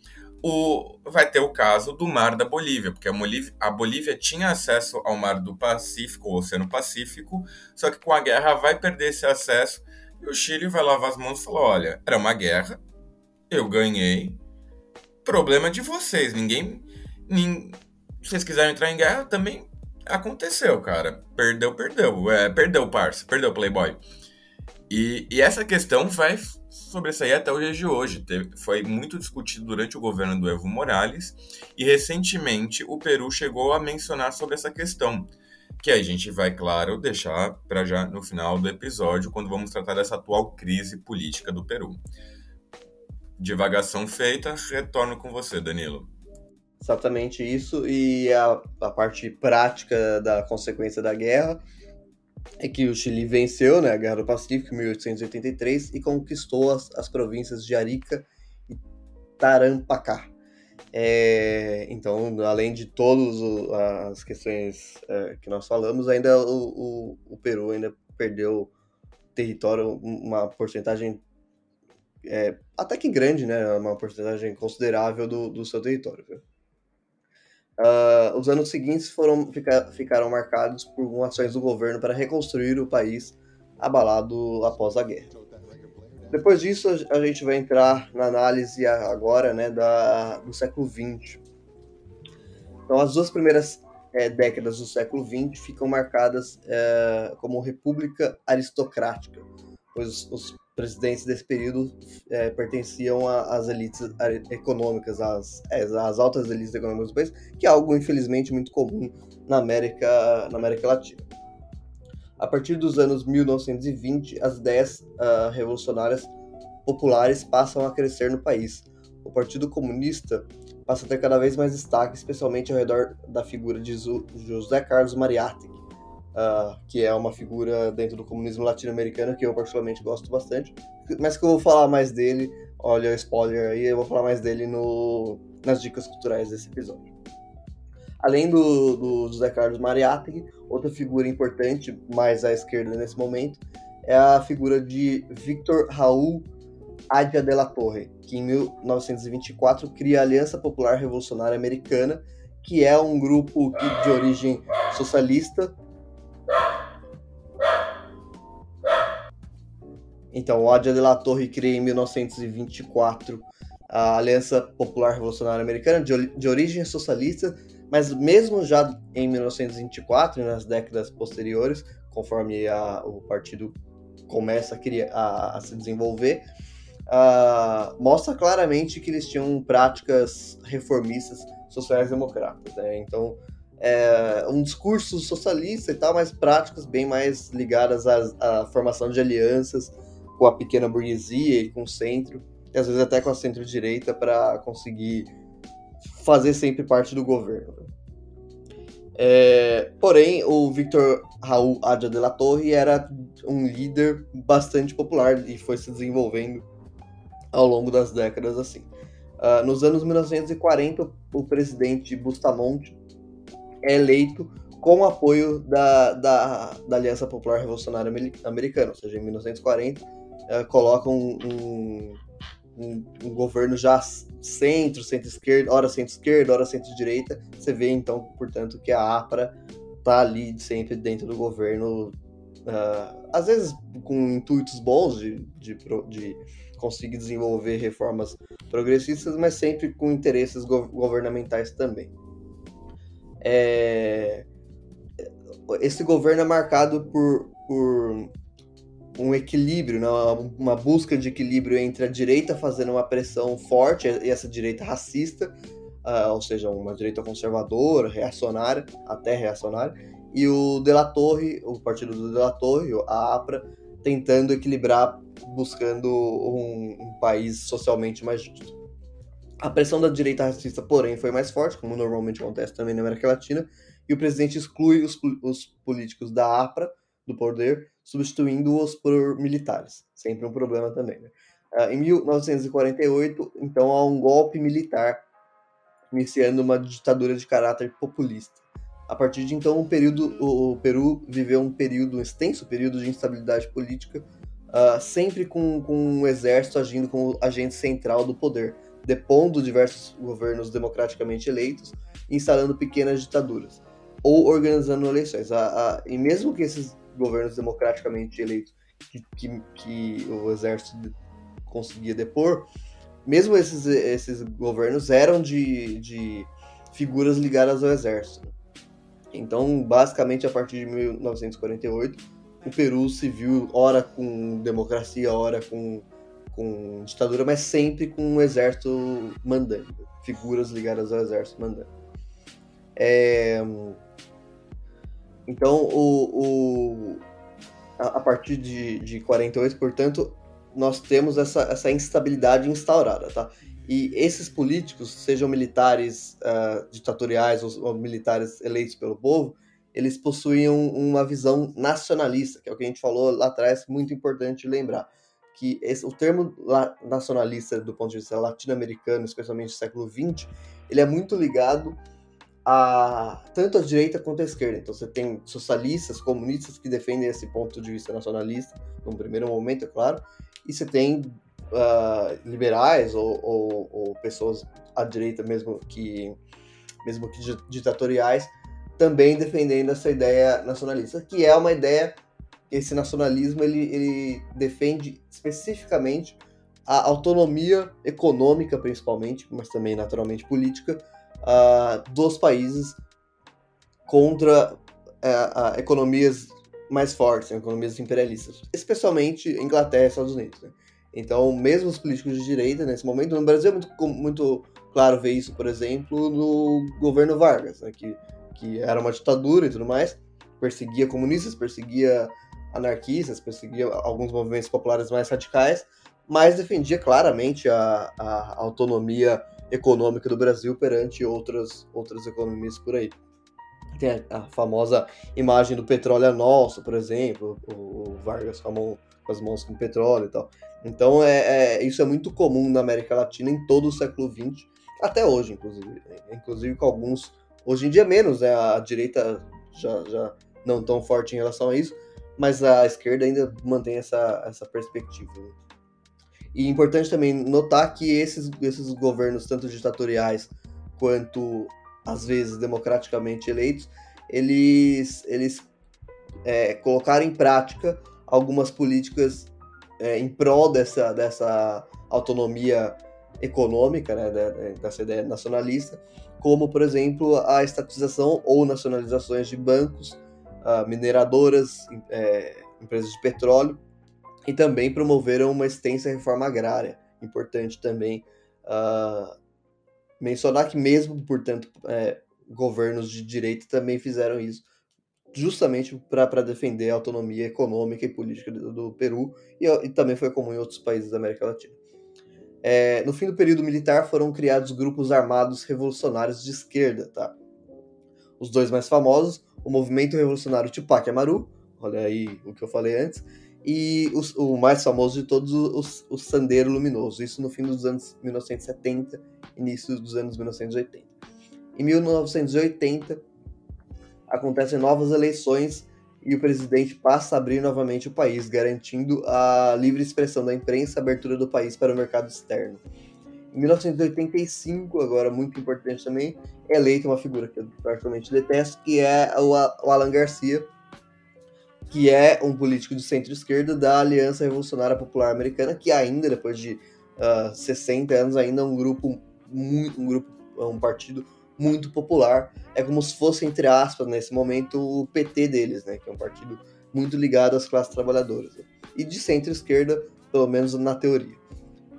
o, vai ter o caso do Mar da Bolívia, porque a Bolívia, a Bolívia tinha acesso ao Mar do Pacífico, o Oceano Pacífico, só que com a guerra vai perder esse acesso e o Chile vai lavar as mãos e falar: olha, era uma guerra, eu ganhei, problema de vocês, ninguém. ninguém se vocês quiserem entrar em guerra, também aconteceu, cara. Perdeu, perdeu. É, perdeu, parça, perdeu, Playboy. E, e, essa questão vai sobressair até o dia de hoje. Foi muito discutido durante o governo do Evo Morales e recentemente o Peru chegou a mencionar sobre essa questão, que a gente vai, claro, deixar para já no final do episódio, quando vamos tratar dessa atual crise política do Peru. Divagação feita, retorno com você, Danilo. Exatamente isso, e a, a parte prática da consequência da guerra é que o Chile venceu né, a Guerra do Pacífico em 1883 e conquistou as, as províncias de Arica e Tarampacá. É, então, além de todas as questões é, que nós falamos, ainda o, o, o, Peru ainda perdeu território, uma porcentagem é, até que grande, né, uma porcentagem considerável do, do seu território. Viu? Uh, os anos seguintes foram, fica, ficaram marcados por ações do governo para reconstruir o país abalado após a guerra. Depois disso, a gente vai entrar na análise agora né, da, do século XX. Então, as duas primeiras é, décadas do século XX ficam marcadas é, como república aristocrática, pois os presidentes desse período é, pertenciam às elites econômicas, às, é, às altas elites econômicas do país, que é algo infelizmente muito comum na América, na América Latina. A partir dos anos 1920, as ideias uh, revolucionárias populares passam a crescer no país. O Partido Comunista passa a ter cada vez mais destaque, especialmente ao redor da figura de José Carlos Mariátegui, uh, que é uma figura dentro do comunismo latino-americano que eu particularmente gosto bastante, mas que eu vou falar mais dele, olha o spoiler aí, eu vou falar mais dele no, nas dicas culturais desse episódio. Além do, do José Carlos Mariátegui, outra figura importante, mais à esquerda nesse momento, é a figura de Victor Raul Adia de la Torre, que em 1924 cria a Aliança Popular Revolucionária Americana, que é um grupo de origem socialista Então, o Adia de la Torre cria em 1924 a Aliança Popular Revolucionária Americana, de, de origem socialista, mas mesmo já em 1924 e nas décadas posteriores, conforme a, o partido começa a, criar, a, a se desenvolver, mostra claramente que eles tinham práticas reformistas sociais-democratas. Né? Então, é um discurso socialista e tal, mas práticas bem mais ligadas à, à formação de alianças com a pequena burguesia e com o centro, e às vezes até com a centro-direita, para conseguir fazer sempre parte do governo. É, porém, o Victor Raul Adja de la Torre era um líder bastante popular e foi se desenvolvendo ao longo das décadas assim. Uh, nos anos 1940, o presidente Bustamante é eleito com apoio da, da, da Aliança Popular Revolucionária Americana, ou seja, em 1940, uh, colocam um, um, um, governo já centro, centro-esquerda, hora centro-esquerda, hora centro-direita. Você vê, então, portanto, que a APRA está ali sempre dentro do governo, uh, às vezes com intuitos bons de, de, de conseguir desenvolver reformas progressistas, mas sempre com interesses governamentais também. É... Esse governo é marcado por, por um equilíbrio, né? uma busca de equilíbrio entre a direita fazendo uma pressão forte, e essa direita racista, uh, ou seja, uma direita conservadora, reacionária, até reacionária, e o De La Torre, o partido do De La Torre, a APRA, tentando equilibrar, buscando um, um país socialmente mais justo. A pressão da direita racista, porém, foi mais forte, como normalmente acontece também na América Latina, e o presidente exclui os, os políticos da APRA do poder, substituindo-os por militares. Sempre um problema também. Né? Uh, em 1948, então, há um golpe militar, iniciando uma ditadura de caráter populista. A partir de então, um período, o Peru viveu um período, um extenso período de instabilidade política, uh, sempre com, com um exército agindo como agente central do poder, depondo diversos governos democraticamente eleitos, instalando pequenas ditaduras ou organizando eleições. A, a, e mesmo que esses governos democraticamente eleitos que, que, que o exército conseguia depor, mesmo esses, esses governos eram de, de figuras ligadas ao exército. Então, basicamente, a partir de 1948, o Peru se viu, ora com democracia, ora com, com ditadura, mas sempre com um exército mandando, figuras ligadas ao exército mandando. É... Então, o, o, a, a partir de, de 48, portanto, nós temos essa, essa instabilidade instaurada, tá? E esses políticos, sejam militares uh, ditatoriais ou, ou, militares eleitos pelo povo, eles possuíam uma visão nacionalista, que é o que a gente falou lá atrás, muito importante lembrar. Que esse, o termo nacionalista, do ponto de vista latino-americano, especialmente do século XX, ele é muito ligado a tanto a direita quanto a esquerda. Então você tem socialistas, comunistas que defendem esse ponto de vista nacionalista, no primeiro momento, é claro, e você tem uh, liberais ou, ou, ou, pessoas à direita mesmo que mesmo que ditatoriais também defendendo essa ideia nacionalista, que é uma ideia esse nacionalismo ele, ele defende especificamente a autonomia econômica principalmente, mas também naturalmente política uh, dos países contra uh, economias mais fortes, né, economias imperialistas, especialmente Inglaterra e Estados Unidos. Né? Então, mesmo os políticos de direita, nesse momento, no Brasil é muito, muito claro ver isso, por exemplo, no governo Vargas, né, que, que era uma ditadura e tudo mais, perseguia comunistas, perseguia anarquistas, perseguia alguns movimentos populares mais radicais, mas defendia claramente a, a autonomia econômica do Brasil perante outras, outras economias por aí. Tem a, famosa imagem do petróleo é nosso, por exemplo, o, o Vargas com, mão, com, as mãos com petróleo e tal. Então, é, é, isso é muito comum na América Latina em todo o século XX, até hoje, inclusive. Inclusive com alguns. Hoje em dia, menos, né? A direita já, já não tão forte em relação a isso, mas a esquerda ainda mantém essa, essa perspectiva. Né? E é importante também notar que esses, esses governos, tanto ditatoriais quanto às vezes democraticamente eleitos, eles, eles é, colocaram em prática algumas políticas é, em prol dessa, dessa autonomia econômica, né, dessa ideia nacionalista, como, por exemplo, a estatização ou nacionalizações de bancos, uh, mineradoras, é, empresas de petróleo, e também promoveram uma extensa reforma agrária. Importante também uh, mencionar que mesmo, portanto, é, governos de direita também fizeram isso, justamente para defender a autonomia econômica e política do, do Peru, e, e, também foi comum em outros países da América Latina. É, no fim do período militar foram criados grupos armados revolucionários de esquerda, tá? Os dois mais famosos, o Movimento Revolucionário Tupac Amaru, olha aí o que eu falei antes, e os, o mais famoso de todos, o, o Sandeiro Luminoso, isso no fim dos anos 1970, início dos anos 1980. Em 1980, acontecem novas eleições e o presidente passa a abrir novamente o país, garantindo a livre expressão da imprensa e a abertura do país para o mercado externo. Em 1985, agora muito importante também, é eleita uma figura que eu particularmente detesto, que é o Alan Garcia, que é um político de centro-esquerda da Aliança Revolucionária Popular Americana, que ainda, depois de uh, ah, 60 anos, ainda é um grupo muito, um grupo, um partido muito popular. É como se fosse, entre aspas, nesse momento, o PT deles, né? Que é um partido muito ligado às classes trabalhadoras. Né? E de centro-esquerda, pelo menos na teoria.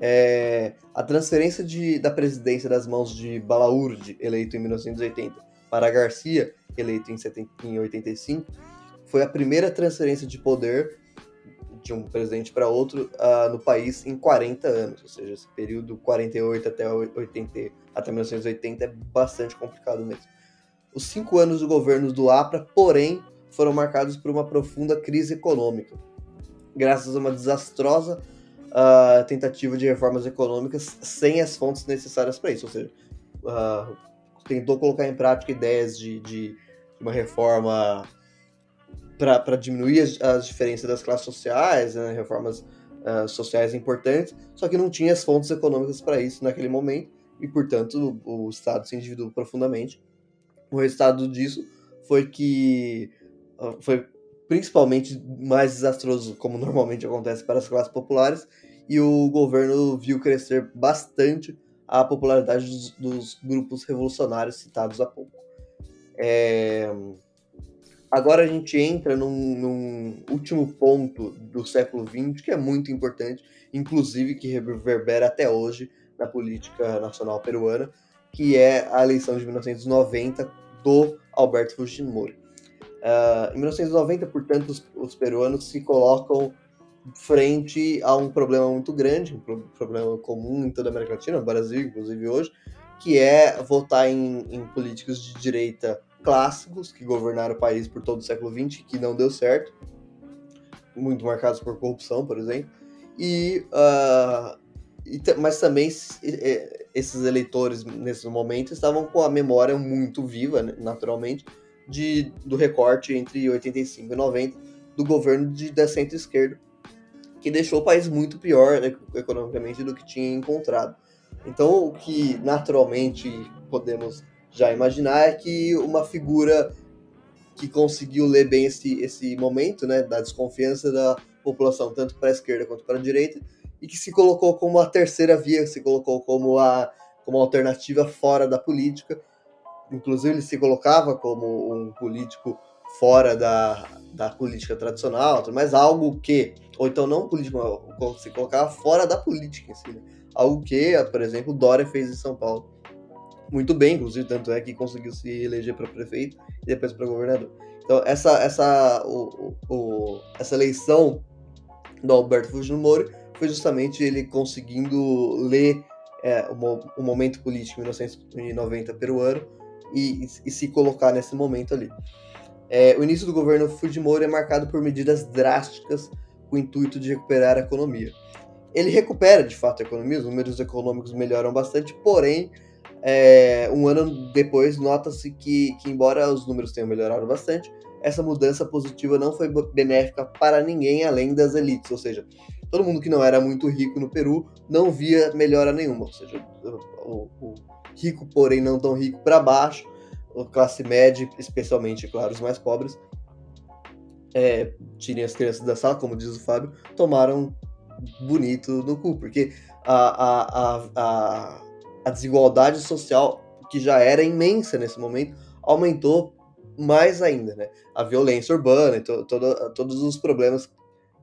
É, a transferência de, da presidência das mãos de Balaúrdi, eleito em 1980, para Garcia, eleito em, 70, em 85, foi a primeira transferência de poder de um presidente para outro uh, no país em 40 anos, ou seja, esse período 48 até 80, até 1980 é bastante complicado mesmo. Os cinco anos do governo do APRA, porém, foram marcados por uma profunda crise econômica, graças a uma desastrosa uh, tentativa de reformas econômicas sem as fontes necessárias para isso, ou seja, uh, tentou colocar em prática ideias de, de uma reforma para diminuir as, as, diferenças das classes sociais, né, reformas uh, sociais importantes, só que não tinha as fontes econômicas para isso naquele momento e, portanto, o, o, Estado se endividou profundamente. O resultado disso foi que uh, foi principalmente mais desastroso, como <laughs> normalmente acontece para as classes populares, e o governo viu crescer bastante a popularidade dos, dos grupos revolucionários citados há pouco. É... Agora a gente entra num, num, último ponto do século XX que é muito importante, inclusive que reverbera até hoje na política nacional peruana, que é a eleição de 1990 do Alberto Fujimori. Uh, em 1990, portanto, os, os, peruanos se colocam frente a um problema muito grande, um problema comum em toda a América Latina, no Brasil, inclusive hoje, que é votar em, em políticos de direita clássicos que governaram o país por todo o século XX, que não deu certo, muito marcados por corrupção, por exemplo, e, uh, e mas também esses eleitores nesse momento estavam com a memória muito viva, né, naturalmente, de, do recorte entre 85 e 90 do governo de, da centro-esquerda, que deixou o país muito pior né, economicamente do que tinha encontrado. Então, o que naturalmente podemos já imaginar é que uma figura que conseguiu ler bem esse, esse momento, né, da desconfiança da população, tanto para a esquerda quanto para a direita, e que se colocou como a terceira via, se colocou como a como alternativa fora da política. Inclusive, ele se colocava como um político fora da, da política tradicional, mas algo que, ou então não político, se colocava fora da política em si, né? algo que, por exemplo, Dória fez em São Paulo muito bem, inclusive, tanto é que conseguiu se eleger para prefeito e depois para governador. Então, essa, essa, o, o, essa eleição do Alberto Fujimori foi justamente ele conseguindo ler é, o, o, momento político em 1990 peruano e, e, e se colocar nesse momento ali. É, o início do governo Fujimori é marcado por medidas drásticas com o intuito de recuperar a economia. Ele recupera, de fato, a economia, os números econômicos melhoram bastante, porém, é, um ano depois, nota-se que, que, embora os números tenham melhorado bastante, essa mudança positiva não foi benéfica para ninguém além das elites, ou seja, todo mundo que não era muito rico no Peru não via melhora nenhuma, ou seja, o, o rico, porém não tão rico para baixo, a classe média, especialmente, claro, os mais pobres, é, tirem as crianças da sala, como diz o Fábio, tomaram bonito no cu, porque a, a, a, a a desigualdade social, que já era imensa nesse momento, aumentou mais ainda, né? A violência urbana e to, to, todos os problemas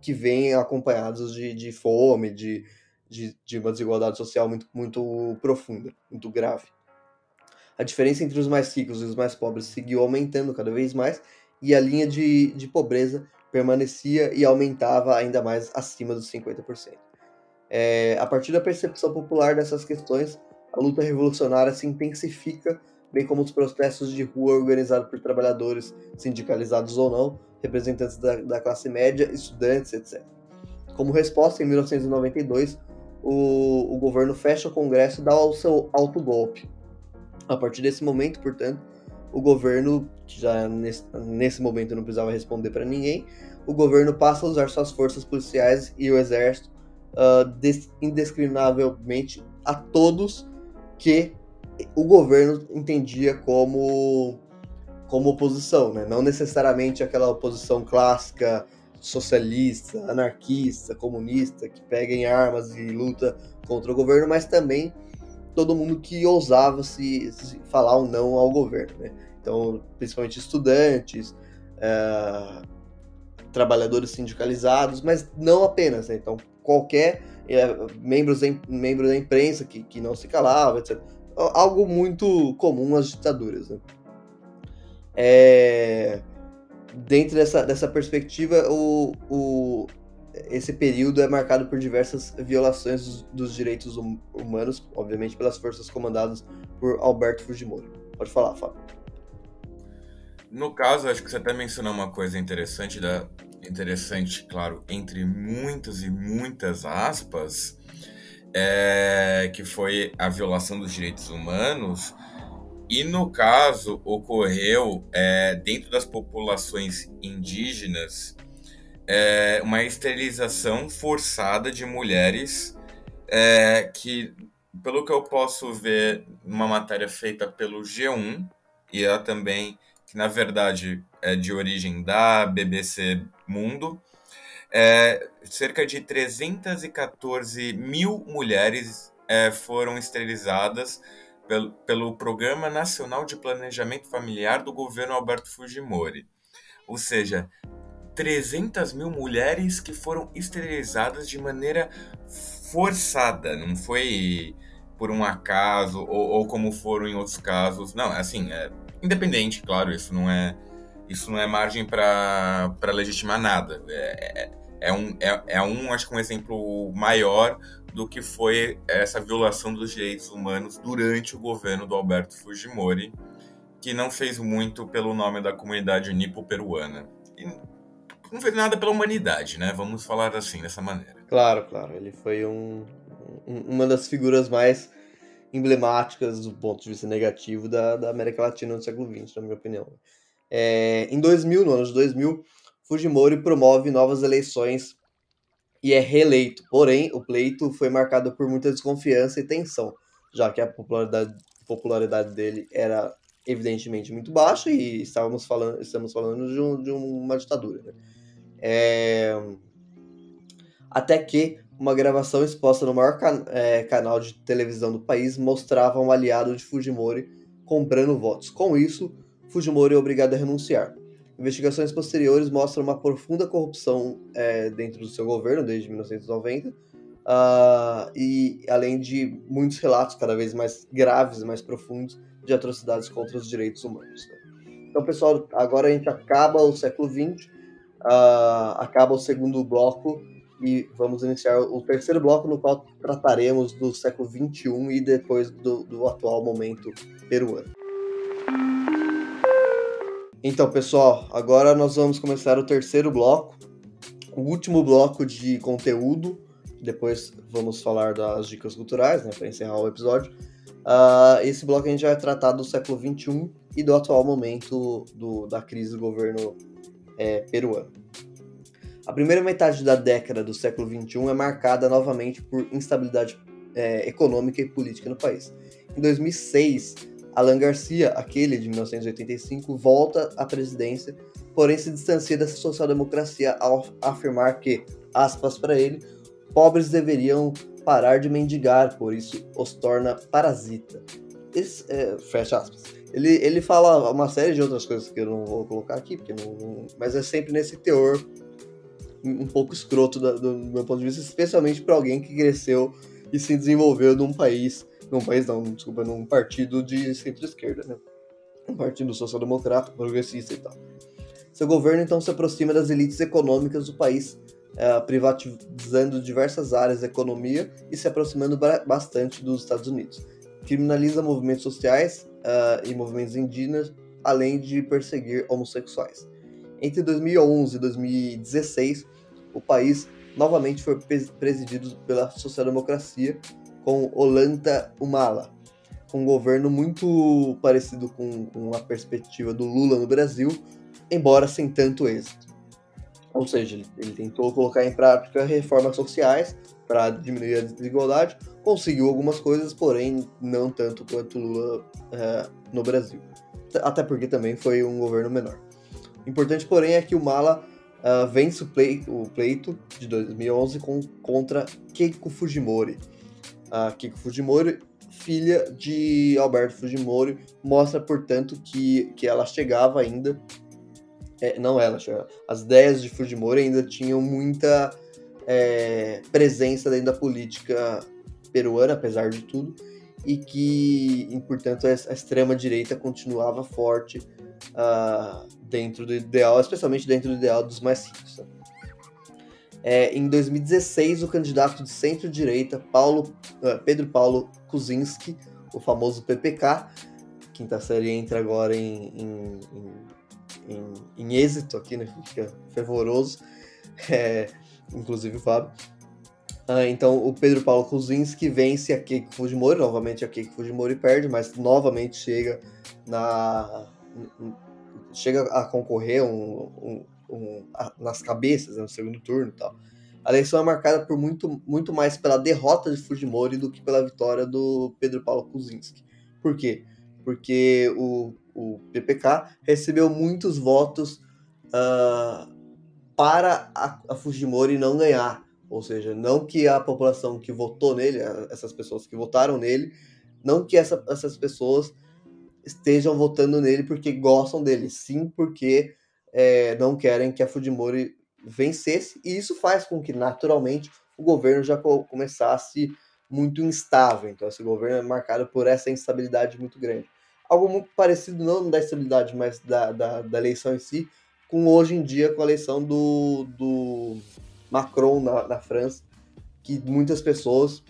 que vêm acompanhados de, de fome, de, de, de, uma desigualdade social muito, muito profunda, muito grave. A diferença entre os mais ricos e os mais pobres seguiu aumentando cada vez mais e a linha de, de pobreza permanecia e aumentava ainda mais acima dos 50%. É, a partir da percepção popular dessas questões, a luta revolucionária se intensifica, bem como os protestos de rua organizados por trabalhadores, sindicalizados ou não, representantes da, da classe média, estudantes, etc. Como resposta, em 1992, o, o governo fecha o Congresso e dá o seu autogolpe. A partir desse momento, portanto, o governo, que já nesse, nesse momento não precisava responder para ninguém, o governo passa a usar suas forças policiais e o exército uh, indiscriminavelmente a todos que o governo entendia como como oposição, né? não necessariamente aquela oposição clássica socialista, anarquista, comunista que pega em armas e luta contra o governo, mas também todo mundo que ousava se, se falar ou não ao governo, né? Então, principalmente estudantes, é, trabalhadores sindicalizados, mas não apenas, né? Então, qualquer é, membros, membro da imprensa que, que não se calava, etc. Algo muito comum às ditaduras, né? É, dentro dessa, dessa perspectiva, o, o, esse período é marcado por diversas violações dos, dos direitos hum, humanos, obviamente pelas forças comandadas por Alberto Fujimori. Pode falar, Fábio. No caso, acho que você até mencionou uma coisa interessante da, interessante, claro, entre muitas e muitas aspas, é, que foi a violação dos direitos humanos. E no caso, ocorreu é, dentro das populações indígenas é, uma esterilização forçada de mulheres é, que, pelo que eu posso ver, uma matéria feita pelo G1 e ela também, que na verdade é de origem da BBC Mundo, é, cerca de 314 mil mulheres é, foram esterilizadas pelo, pelo Programa Nacional de Planejamento Familiar do governo Alberto Fujimori. Ou seja, 300 mil mulheres que foram esterilizadas de maneira forçada, não foi por um acaso ou, ou como foram em outros casos. Não, assim, é independente, claro, isso não é isso não é margem para legitimar nada. É, é, é, um, é, é um, acho que um exemplo maior do que foi essa violação dos direitos humanos durante o governo do Alberto Fujimori, que não fez muito pelo nome da comunidade nipo-peruana. Não fez nada pela humanidade, né? Vamos falar assim, dessa maneira. Claro, claro. Ele foi um, um uma das figuras mais emblemáticas do ponto de vista negativo da, da América Latina no século XX, na minha opinião. É, em 2000, no ano de 2000, Fujimori promove novas eleições e é reeleito. Porém, o pleito foi marcado por muita desconfiança e tensão, já que a popularidade, popularidade dele era evidentemente muito baixa e estávamos falando, estamos falando de, um, de uma ditadura. Né? É... Até que uma gravação exposta no maior can é, canal de televisão do país mostrava um aliado de Fujimori comprando votos. Com isso, Fujimori é obrigado a renunciar. Investigações posteriores mostram uma profunda corrupção é, dentro do seu governo desde 1990, uh, ah, e além de muitos relatos cada vez mais graves e mais profundos de atrocidades contra os direitos humanos. Né? Então, pessoal, agora a gente acaba o século XX, uh, ah, acaba o segundo bloco e vamos iniciar o terceiro bloco, no qual trataremos do século XXI e depois do, do atual momento peruano. Então, pessoal, agora nós vamos começar o terceiro bloco, o último bloco de conteúdo. Depois vamos falar das dicas culturais, né, para encerrar o episódio. Uh, esse bloco a gente vai tratar do século XXI e do atual momento do, da crise do governo é, peruano. A primeira metade da década do século XXI é marcada novamente por instabilidade é, econômica e política no país. Em 2006, Alan Garcia, aquele de 1985, volta à presidência, porém se distancia dessa social-democracia ao afirmar que, aspas para ele, pobres deveriam parar de mendigar, por isso os torna parasita. Esse, é, fecha aspas. Ele, ele fala uma série de outras coisas que eu não vou colocar aqui, porque não, mas é sempre nesse teor um pouco escroto do, do meu ponto de vista, especialmente para alguém que cresceu e se desenvolveu num país num país não, desculpa, num partido de centro-esquerda, né? Um partido social-democrata, progressista e tal. Seu governo então se aproxima das elites econômicas do país, é, privatizando diversas áreas da economia e se aproximando bastante dos Estados Unidos. Criminaliza movimentos sociais uh, e movimentos indígenas, além de perseguir homossexuais. Entre 2011 e 2016, o país novamente foi presidido pela social-democracia com Olanta Humala, um governo muito parecido com, com a perspectiva do Lula no Brasil, embora sem tanto êxito. Ou seja, ele, ele tentou colocar em prática reformas sociais para diminuir a desigualdade, conseguiu algumas coisas, porém não tanto quanto Lula é, no Brasil. Até porque também foi um governo menor. Importante, porém, é que o Mala uh, vence o pleito, o pleito, de 2011 com, contra Keiko Fujimori. A Keiko Fujimori, filha de Alberto Fujimori, mostra, portanto, que, que ela chegava ainda. É, não ela, as ideias de Fujimori ainda tinham muita é, presença dentro da política peruana, apesar de tudo, e que, e, portanto, a extrema-direita continuava forte uh, dentro do ideal, especialmente dentro do ideal dos mais ricos. Né? É, em 2016, o candidato de centro-direita, Paulo, uh, Pedro Paulo Kuczynski, o famoso PPK, quinta série entra agora em, em, em, em êxito aqui, né? Fica fervoroso. É, inclusive o Fábio. Ah, então o Pedro Paulo Kuzinski vence a Keiko Fujimori, novamente a Keiko Fujimori perde, mas novamente chega na chega a concorrer um, um, a, nas cabeças né, no segundo turno e tal. A eleição é marcada por muito, muito mais pela derrota de Fujimori do que pela vitória do Pedro Paulo Kuzinski. Por quê? Porque o, o PPK recebeu muitos votos uh, para a, a Fujimori não ganhar. Ou seja, não que a população que votou nele, essas pessoas que votaram nele, não que essa, essas pessoas estejam votando nele porque gostam dele, sim porque é, não querem que a Fujimori vencesse, e isso faz com que, naturalmente, o governo já começasse muito instável. Então, esse governo é marcado por essa instabilidade muito grande. Algo muito parecido, não da estabilidade, mas da, da, da eleição em si, com hoje em dia com a eleição do, do Macron na, na França, que muitas pessoas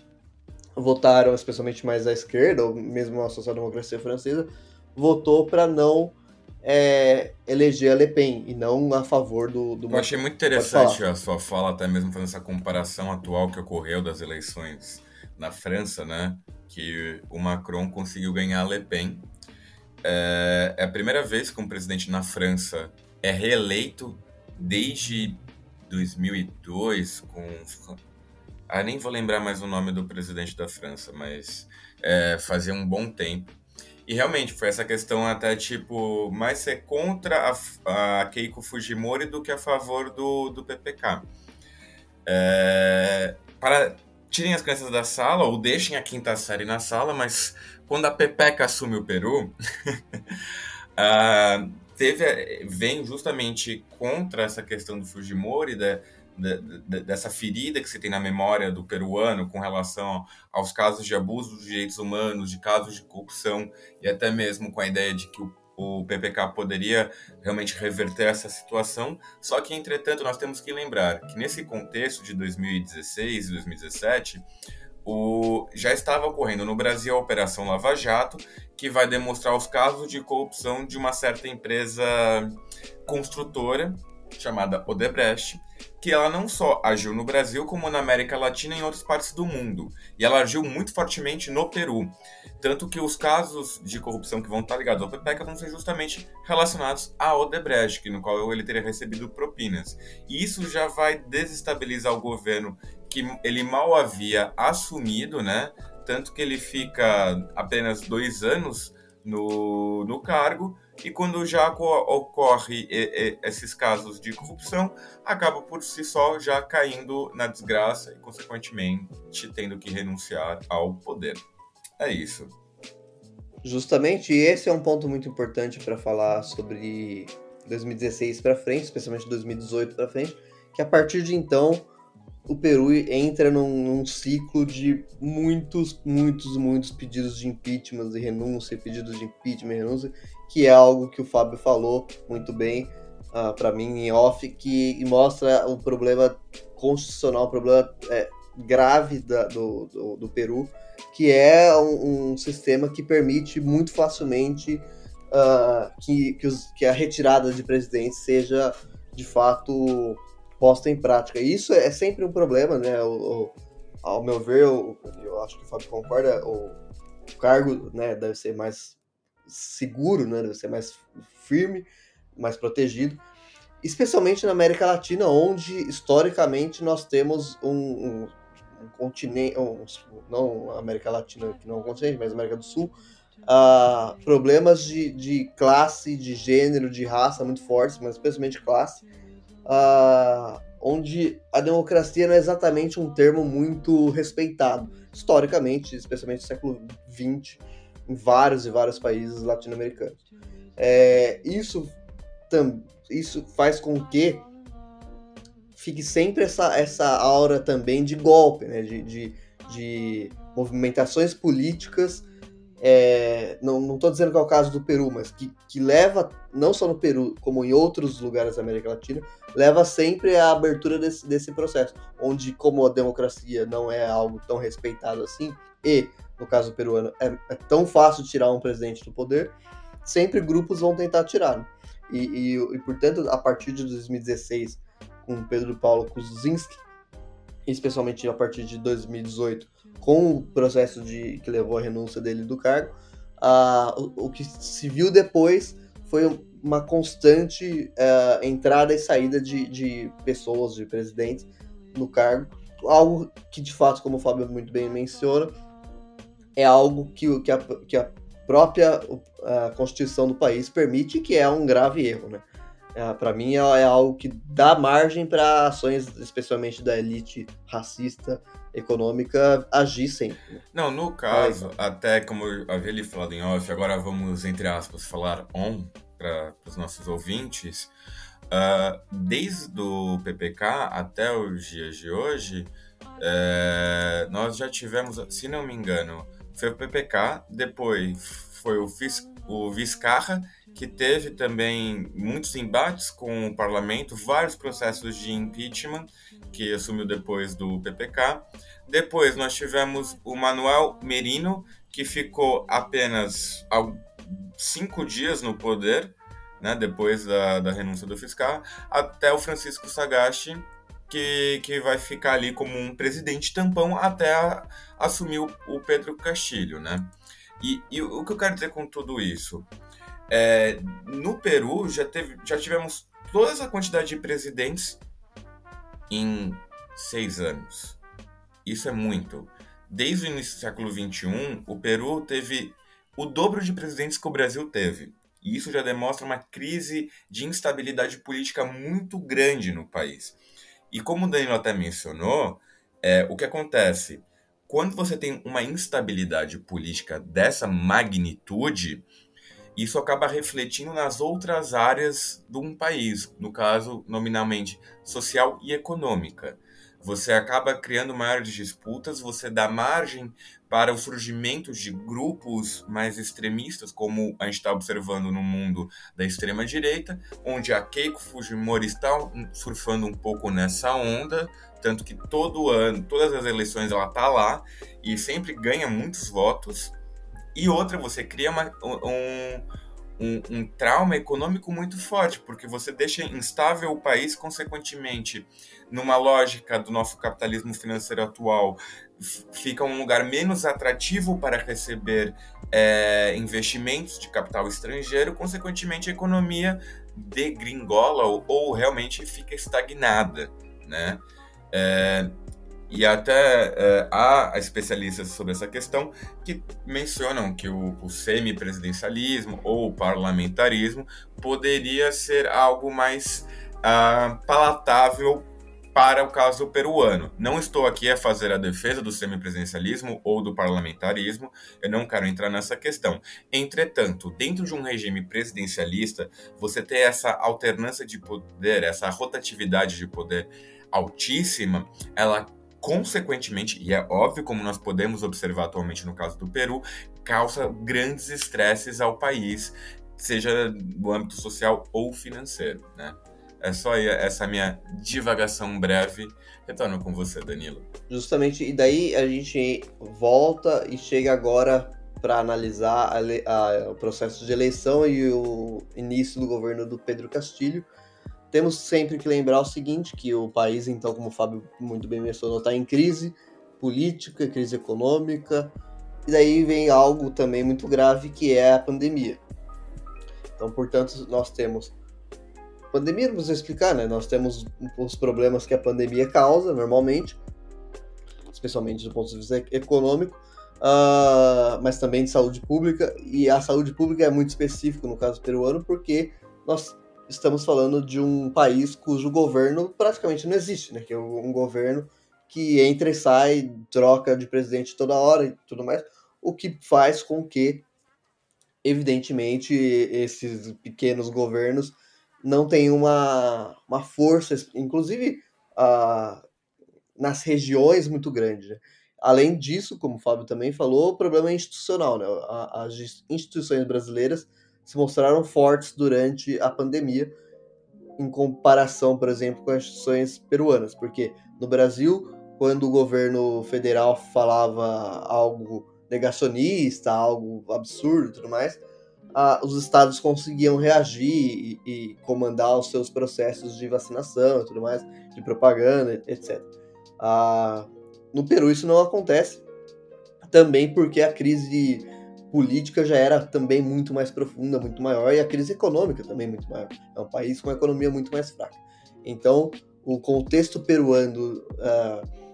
votaram, especialmente mais à esquerda, ou mesmo a social-democracia francesa, votou para não é, eleger a Le Pen e não a favor do, do Eu achei muito interessante a sua fala, até mesmo fazendo essa comparação atual que ocorreu das eleições na França, né? Que o Macron conseguiu ganhar a Le Pen. É, é a primeira vez que um presidente na França é reeleito desde 2002 com ah, nem vou lembrar mais o nome do presidente da França, mas é, fazia um bom tempo. E realmente foi essa questão até tipo mais ser contra a, a Keiko Fujimori do que a favor do, do PPK. É, para tirem as crianças da sala ou deixem a quinta série na sala, mas quando a PPK assume o Peru, uh, <laughs> teve, vem justamente contra essa questão do Fujimori, da, da, dessa ferida que se tem na memória do peruano com relação aos casos de abuso dos direitos humanos, de casos de corrupção, e até mesmo com a ideia de que o, o PPK poderia realmente reverter essa situação. Só que, entretanto, nós temos que lembrar que nesse contexto de 2016 e 2017, o, já estava ocorrendo no Brasil a Operação Lava Jato, que vai demonstrar os casos de corrupção de uma certa empresa construtora chamada Odebrecht, que ela não só agiu no Brasil, como na América Latina e em outras partes do mundo. E ela agiu muito fortemente no Peru. Tanto que os casos de corrupção que vão estar ligados ao PPECA vão ser justamente relacionados à Odebrecht, no qual ele teria recebido propinas. E isso já vai desestabilizar o governo que ele mal havia assumido, né? Tanto que ele fica apenas dois anos no, no cargo, e quando já ocorre esses casos de corrupção, acaba por si só já caindo na desgraça e, consequentemente, tendo que renunciar ao poder. É isso. Justamente, esse é um ponto muito importante para falar sobre 2016 para frente, especialmente 2018 para frente, que a partir de então o Peru entra num, num, ciclo de muitos, muitos, muitos pedidos de impeachment e renúncia, pedidos de impeachment e renúncia, que é algo que o Fábio falou muito bem uh, ah, para mim em off, que mostra o problema constitucional, o problema é, grave da, do, do, do, Peru, que é um, um, sistema que permite muito facilmente uh, que, que, os, que a retirada de presidente seja de fato posta em prática. E isso é sempre um problema, né? O, o, ao meu ver, eu, eu, acho que o Fábio concorda, o, o cargo né, deve ser mais seguro, né, deve ser mais firme, mais protegido, especialmente na América Latina, onde historicamente nós temos um, um, um continente, um, não América Latina, que não é um continente, mas América do Sul, uh, problemas de, de classe, de gênero, de raça muito fortes, mas especialmente classe, uh, onde a democracia não é exatamente um termo muito respeitado, historicamente, especialmente no século XX, em vários e vários países latino-americanos. É, isso, isso faz com que fique sempre essa, essa aura também de golpe, né? de, de, de movimentações políticas é, não estou dizendo que é o caso do Peru, mas que, que leva, não só no Peru, como em outros lugares da América Latina, leva sempre à abertura desse, desse processo, onde, como a democracia não é algo tão respeitado assim, e, no caso peruano, é, é tão fácil tirar um presidente do poder, sempre grupos vão tentar tirá-lo. E, e, e, portanto, a partir de 2016, com Pedro Paulo Kuczynski, especialmente a partir de 2018, com o processo de que levou à renúncia dele do cargo, o, o, que se viu depois foi uma constante uh, entrada e saída de, de pessoas, de presidentes no cargo, algo que de fato, como o Fábio muito bem menciona, é algo que, que, a, que a própria a Constituição do país permite, que é um grave erro, né? É, para mim é, é, algo que dá margem para ações, especialmente da elite racista econômica, agir sempre. Não, no caso, até como eu havia lhe falado em off, agora vamos, entre aspas, falar on para os nossos ouvintes. Uh, desde o PPK até os dias de hoje, uh, nós já tivemos, se não me engano, foi o PPK, depois foi o, Fis, o Viscarra, que teve também muitos embates com o parlamento, vários processos de impeachment, que assumiu depois do PPK. Depois nós tivemos o Manuel Merino, que ficou apenas cinco dias no poder, né, depois da, da renúncia do fiscal, até o Francisco Sagasti, que, que vai ficar ali como um presidente tampão até a, assumir o, o Pedro Castilho, né? E, e, o que eu quero dizer com tudo isso? É, no Peru já, teve, já tivemos toda essa quantidade de presidentes em seis anos. Isso é muito. Desde o início do século XXI, o Peru teve o dobro de presidentes que o Brasil teve. E isso já demonstra uma crise de instabilidade política muito grande no país. E como o Danilo até mencionou, é, o que acontece? Quando você tem uma instabilidade política dessa magnitude, isso acaba refletindo nas outras áreas de um país, no caso, nominalmente, social e econômica. Você acaba criando maiores disputas, você dá margem para o surgimento de grupos mais extremistas, como a gente está observando no mundo da extrema-direita, onde a Keiko Fujimori está surfando um pouco nessa onda, tanto que todo ano, todas as eleições ela está lá e sempre ganha muitos votos. E outra, você cria uma, um, um, um, trauma econômico muito forte, porque você deixa instável o país, consequentemente, numa lógica do nosso capitalismo financeiro atual, fica um lugar menos atrativo para receber é, investimentos de capital estrangeiro, consequentemente, a economia degringola ou, ou realmente fica estagnada, né? É, e até é, há especialistas sobre essa questão que mencionam que o, o semipresidencialismo ou o parlamentarismo poderia ser algo mais ah, palatável para o caso peruano. Não estou aqui a fazer a defesa do semipresidencialismo ou do parlamentarismo, eu não quero entrar nessa questão. Entretanto, dentro de um regime presidencialista, você ter essa alternância de poder, essa rotatividade de poder altíssima, ela consequentemente, e é óbvio como nós podemos observar atualmente no caso do Peru, causa grandes estresses ao país, seja no âmbito social ou financeiro, né? É só essa minha divagação breve. Retorno com você, Danilo. Justamente, e daí a gente volta e chega agora para analisar a, a, o processo de eleição e o início do governo do Pedro Castilho. Temos sempre que lembrar o seguinte, que o país, então, como o Fábio muito bem mencionou, está em crise política, crise econômica, E daí vem algo também muito grave que é a pandemia. Então, portanto, nós temos pandemia, precisa explicar, né? Nós temos os problemas que a pandemia causa normalmente, especialmente do ponto de vista econômico, uh, mas também de saúde pública. E a saúde pública é muito específico no caso peruano, porque nós estamos falando de um país cujo governo praticamente não existe, né? Que é um governo que entra e sai, troca de presidente toda hora e tudo mais, o que faz com que, evidentemente, esses pequenos governos não tenham uma, uma força, inclusive uh, nas regiões muito grande. Né? Além disso, como o Fábio também falou, o problema é institucional. Né? As instituições brasileiras se mostraram fortes durante a pandemia, em comparação, por exemplo, com as instituições peruanas, porque no Brasil, quando o governo federal falava algo negacionista, algo absurdo e tudo mais, os estados conseguiam reagir e, e, comandar os seus processos de vacinação e tudo mais, de propaganda, etc. no Peru isso não acontece, também porque a crise política já era também muito mais profunda, muito maior, e a crise econômica também muito maior. É um país com uma economia muito mais fraca. Então, o contexto peruano uh,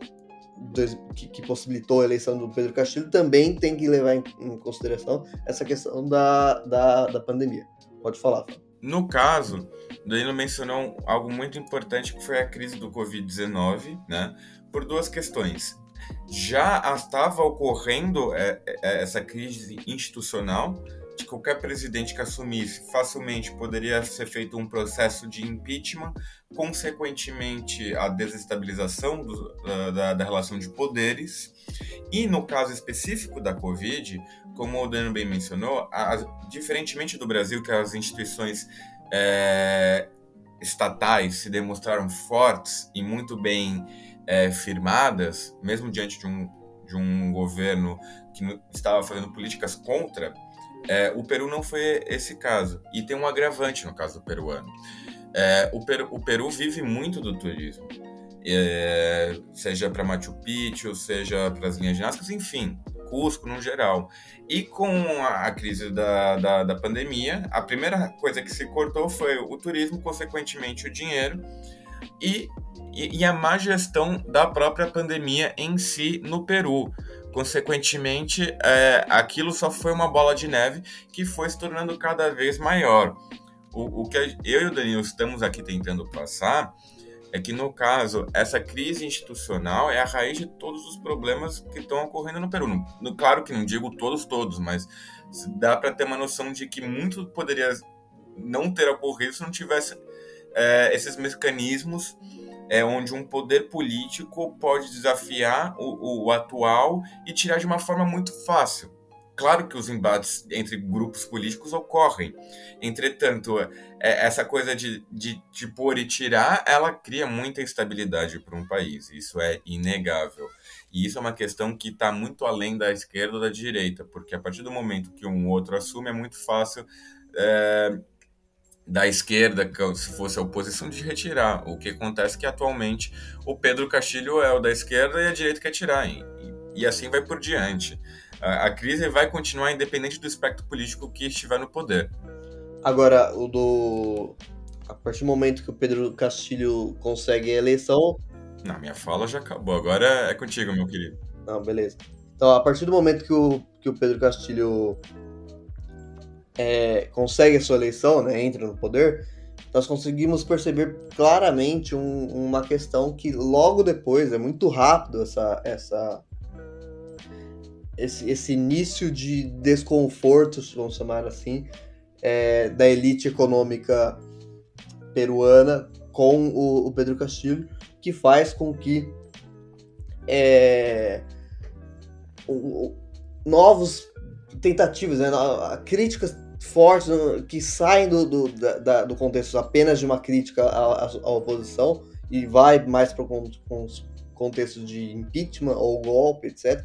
que, possibilitou a eleição do Pedro Castilho também tem que levar em, em consideração essa questão da, da, da pandemia. Pode falar, Fábio. No caso, Danilo mencionou algo muito importante que foi a crise do Covid-19, né? Por duas questões já estava ocorrendo é, é, essa crise institucional de qualquer presidente que assumisse facilmente poderia ser feito um processo de impeachment, consequentemente a desestabilização do, da, da, relação de poderes. E no caso específico da Covid, como o Dano bem mencionou, a, diferentemente do Brasil, que as instituições é, estatais se demonstraram fortes e muito bem é, firmadas, mesmo diante de um, de um governo que estava fazendo políticas contra, é, o Peru não foi esse caso. E tem um agravante no caso do peruano. É, o, Peru, o, Peru, vive muito do turismo, é, seja para Machu Picchu, seja para as linhas ginásticas, enfim, Cusco no geral. E com a, crise da, da, da pandemia, a primeira coisa que se cortou foi o turismo, consequentemente o dinheiro, e, e a má gestão da própria pandemia em si no Peru. Consequentemente, é, aquilo só foi uma bola de neve que foi se tornando cada vez maior. O, o que eu e o Danilo estamos aqui tentando passar é que, no caso, essa crise institucional é a raiz de todos os problemas que estão ocorrendo no Peru. No, claro que não digo todos, todos, mas dá para ter uma noção de que muito poderia não ter ocorrido se não tivesse é, esses mecanismos é onde um poder político pode desafiar o, o atual e tirar de uma forma muito fácil. Claro que os embates entre grupos políticos ocorrem. Entretanto, é, essa coisa de, de, de pôr e tirar, ela cria muita instabilidade para um país. Isso é inegável. E isso é uma questão que está muito além da esquerda ou da direita, porque a partir do momento que um outro assume, é muito fácil é, da esquerda, se fosse a oposição, de retirar. O que acontece é que atualmente o Pedro Castilho é o da esquerda e a direita quer tirar. E, e assim vai por diante. A, a, crise vai continuar independente do espectro político que estiver no poder. Agora, o do. A partir do momento que o Pedro Castilho consegue a eleição. Na minha fala já acabou. Agora é contigo, meu querido. Não, beleza. Então, a partir do momento que o, que o Pedro Castilho é, consegue a sua eleição, né, entra no poder, nós conseguimos perceber claramente um, uma questão que logo depois, é muito rápido essa, essa, esse, esse início de desconforto, vamos chamar assim, é, da elite econômica peruana com o, o, Pedro Castilho, que faz com que é, o, o, novos tentativas, né, críticas fortes que saem do, do, da, do contexto apenas de uma crítica à, à oposição e vai mais para o contexto de impeachment ou golpe, etc., uh,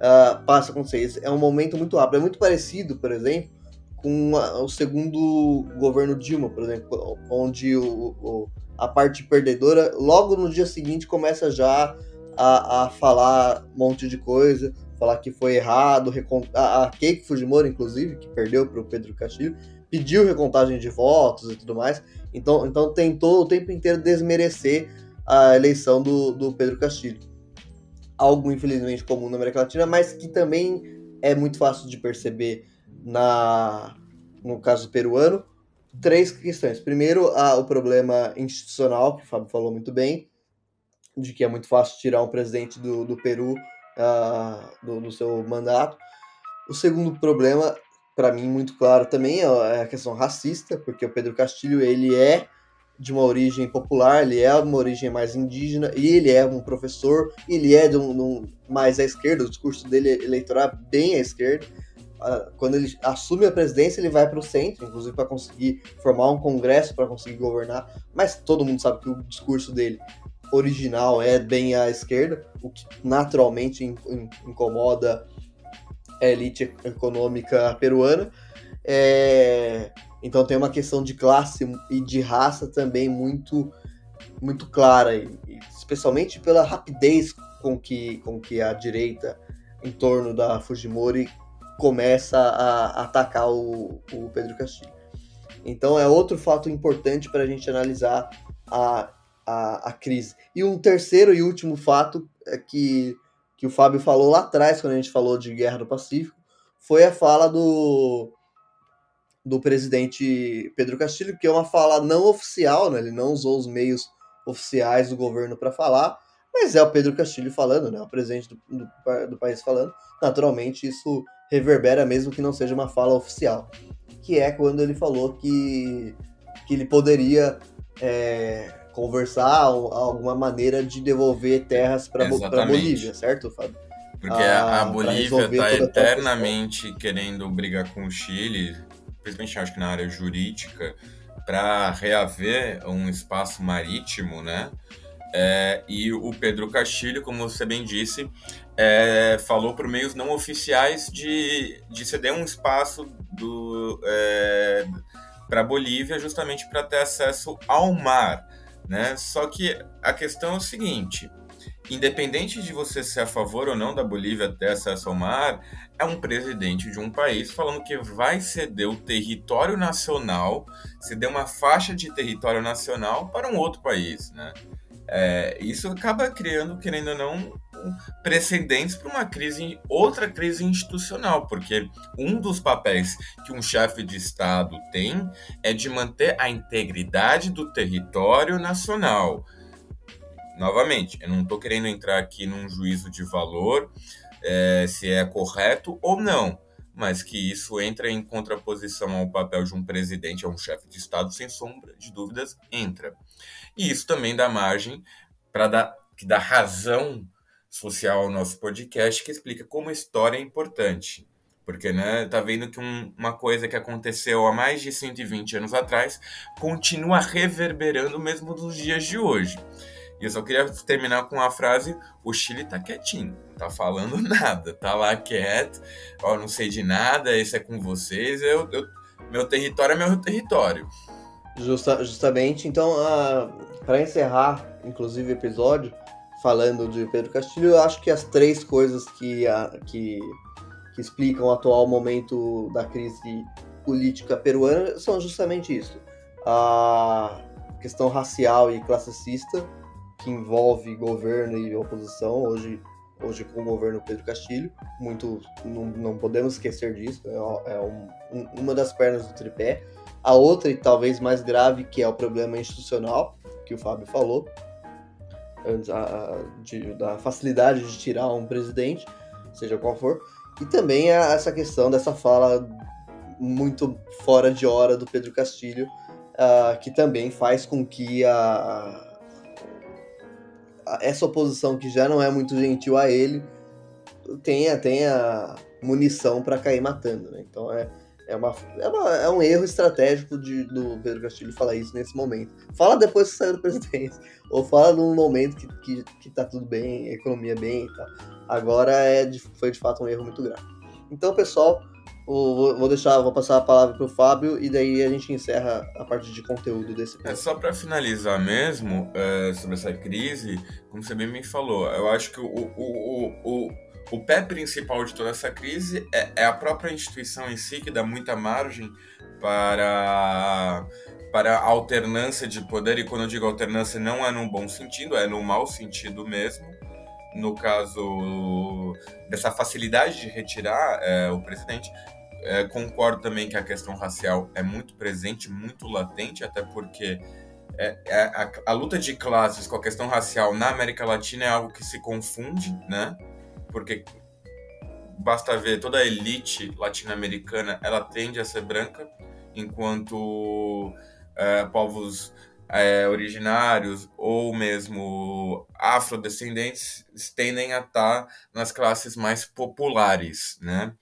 ah, passa a acontecer. É um momento muito rápido. É muito parecido, por exemplo, com a, o segundo governo Dilma, por exemplo, onde o, o, a parte perdedora, logo no dia seguinte, começa já a, a falar um monte de coisa, falar que foi errado. A, a Keiko Fujimori, inclusive, que perdeu para o Pedro Castilho, pediu recontagem de votos e tudo mais. Então, então tentou o tempo inteiro desmerecer a eleição do, do Pedro Castilho. Algo, infelizmente, comum na América Latina, mas que também é muito fácil de perceber na, no caso peruano. Três questões. Primeiro, o problema institucional, que o Fábio falou muito bem, de que é muito fácil tirar um presidente do, do Peru uh, do, do seu mandato. O segundo problema para mim muito claro também é a questão racista, porque o Pedro Castilho ele é de uma origem popular, ele é uma origem mais indígena, e ele é um professor, ele é de um, de um mais à esquerda, o discurso dele eleitoral é bem à esquerda. Ah, quando ele assume a presidência, ele vai para o centro, inclusive para conseguir formar um congresso para conseguir governar, mas todo mundo sabe que o discurso dele original é bem à esquerda, o que naturalmente incomoda elite econômica peruana. É, então tem uma questão de classe e de raça também muito muito clara, especialmente pela rapidez com que, com que a direita em torno da Fujimori começa a atacar o, o Pedro Castilho. Então é outro fato importante para a gente analisar a, a, a crise. E um terceiro e último fato é que que o Fábio falou lá atrás, quando a gente falou de Guerra do Pacífico, foi a fala do, do presidente Pedro Castilho, que é uma fala não oficial, né? ele não usou os meios oficiais do governo para falar, mas é o Pedro Castilho falando, né? o presidente do, do, do, país falando. Naturalmente, isso reverbera mesmo que não seja uma fala oficial, que é quando ele falou que, que ele poderia é, conversar alguma maneira de devolver terras para Bolívia, certo, Fábio? Porque ah, a Bolívia está eternamente querendo brigar com o Chile, principalmente acho que na área jurídica, para reaver um espaço marítimo, né? É, e o Pedro Castilho, como você bem disse, é, falou por meios não oficiais de, de ceder um espaço é, para a Bolívia justamente para ter acesso ao mar. Né? Só que a questão é o seguinte: independente de você ser a favor ou não da Bolívia ter acesso ao mar, é um presidente de um país falando que vai ceder o território nacional, ceder uma faixa de território nacional para um outro país, né? É, isso acaba criando, querendo ou não, precedentes para uma crise, outra crise institucional, porque um dos papéis que um chefe de Estado tem é de manter a integridade do território nacional. Novamente, eu não estou querendo entrar aqui num juízo de valor é, se é correto ou não, mas que isso entra em contraposição ao papel de um presidente, a um chefe de Estado, sem sombra de dúvidas, entra. E isso também dá margem para dar, que dá razão social ao nosso podcast que explica como a história é importante. Porque, né, tá vendo que um, uma coisa que aconteceu há mais de 120 anos atrás continua reverberando mesmo nos dias de hoje. E eu só queria terminar com a frase: o Chile tá quietinho, não tá falando <laughs> nada, tá lá quieto, ó, não sei de nada, esse é com vocês, eu, eu meu território é meu território. Justa, justamente, então, uh, para encerrar, inclusive, o episódio, falando de Pedro Castilho, eu acho que as três coisas que, a, que, que explicam o atual momento da crise política peruana são justamente isso. A questão racial e classicista, que envolve governo e oposição, hoje, hoje com o governo Pedro Castilho, muito, não, não podemos esquecer disso, é, é um, um, uma das pernas do tripé. A outra, e talvez mais grave, que é o problema institucional, que o Fábio falou, de, da facilidade de tirar um presidente, seja qual for, e também essa questão dessa fala muito fora de hora do Pedro Castilho, uh, que também faz com que a, a, essa oposição, que já não é muito gentil a ele, tenha, tenha munição para cair matando. Né? Então é, é, uma, é, uma, é um erro estratégico de, do Pedro Castilho falar isso nesse momento. Fala depois que saiu do presidente. <laughs> Ou fala num momento que, que, que tá tudo bem, economia bem e tal. Agora é de, foi de fato um erro muito grave. Então, pessoal, vou, vou deixar, vou passar a palavra pro Fábio e daí a gente encerra a parte de conteúdo desse É só para finalizar mesmo é, sobre essa crise, como você bem me falou, eu acho que o, o, o, o o pé principal de toda essa crise é, é a própria instituição em si, que dá muita margem para para alternância de poder, e quando eu digo alternância não é no bom sentido, é no mau sentido mesmo. No caso dessa facilidade de retirar é, o presidente, é, concordo também que a questão racial é muito presente, muito latente, até porque é, é, a, a, luta de classes com a questão racial na América Latina é algo que se confunde, né? Porque basta ver toda a elite latino-americana, ela tende a ser branca, enquanto é, povos é, originários ou mesmo afrodescendentes tendem a estar nas classes mais populares, né?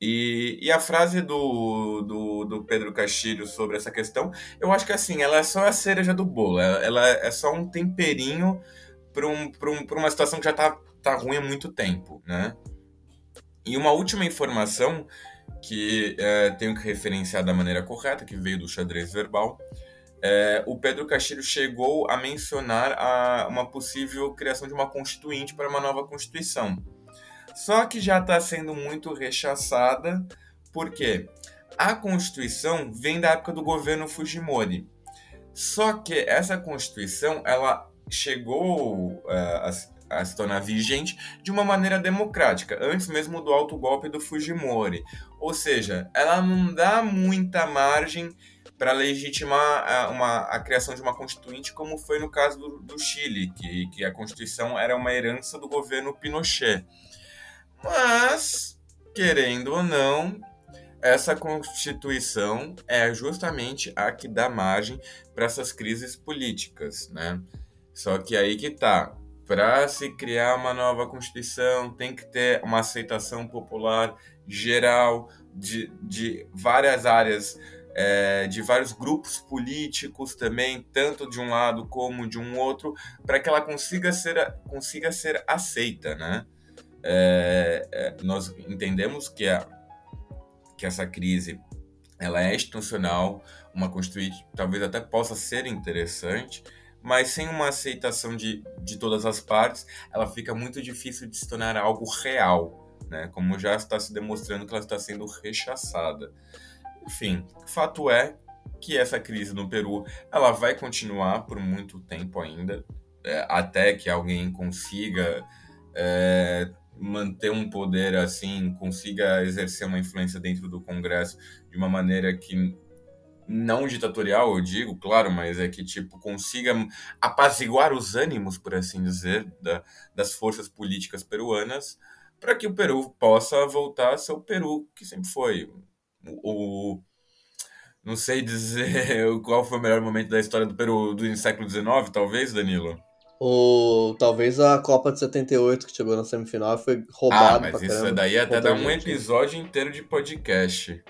E, e a frase do, do, do, Pedro Castilho sobre essa questão, eu acho que assim, ela é só a cereja do bolo, ela, ela é só um temperinho para um, um, uma situação que já está tá ruim há muito tempo, né? E uma última informação que é, tenho que referenciar da maneira correta, que veio do xadrez verbal, é, o Pedro Castilho chegou a mencionar a, uma possível criação de uma constituinte para uma nova constituição. Só que já está sendo muito rechaçada, porque a Constituição vem da época do governo Fujimori. Só que essa Constituição ela chegou uh, a, se tornar vigente de uma maneira democrática, antes mesmo do alto golpe do Fujimori. Ou seja, ela não dá muita margem para legitimar a, uma, a criação de uma constituinte, como foi no caso do, do Chile, que, que a Constituição era uma herança do governo Pinochet. Mas, querendo ou não, essa Constituição é justamente a que dá margem para essas crises políticas, né? Só que aí que tá. Para se criar uma nova Constituição, tem que ter uma aceitação popular geral de, de várias áreas, é, de vários grupos políticos também, tanto de um lado como de um outro, para que ela consiga ser, consiga ser aceita, né? é, nós entendemos que, a, que essa crise ela é institucional, uma constituinte talvez até possa ser interessante, mas sem uma aceitação de, de todas as partes, ela fica muito difícil de se tornar algo real, né? como já está se demonstrando que ela está sendo rechaçada. Enfim, fato é que essa crise no Peru ela vai continuar por muito tempo ainda, é, até que alguém consiga é, manter um poder assim, consiga exercer uma influência dentro do Congresso de uma maneira que não ditatorial, eu digo, claro, mas é que tipo consiga apaziguar os ânimos, por assim dizer, da, das forças políticas peruanas, para que o Peru possa voltar a ser o Peru que sempre foi. O, não sei dizer <laughs> qual foi o melhor momento da história do Peru do século XIX, talvez, Danilo. Ou talvez a Copa de 78 que chegou na semifinal foi roubada. Ah, mas isso daí até dá um episódio inteiro de podcast.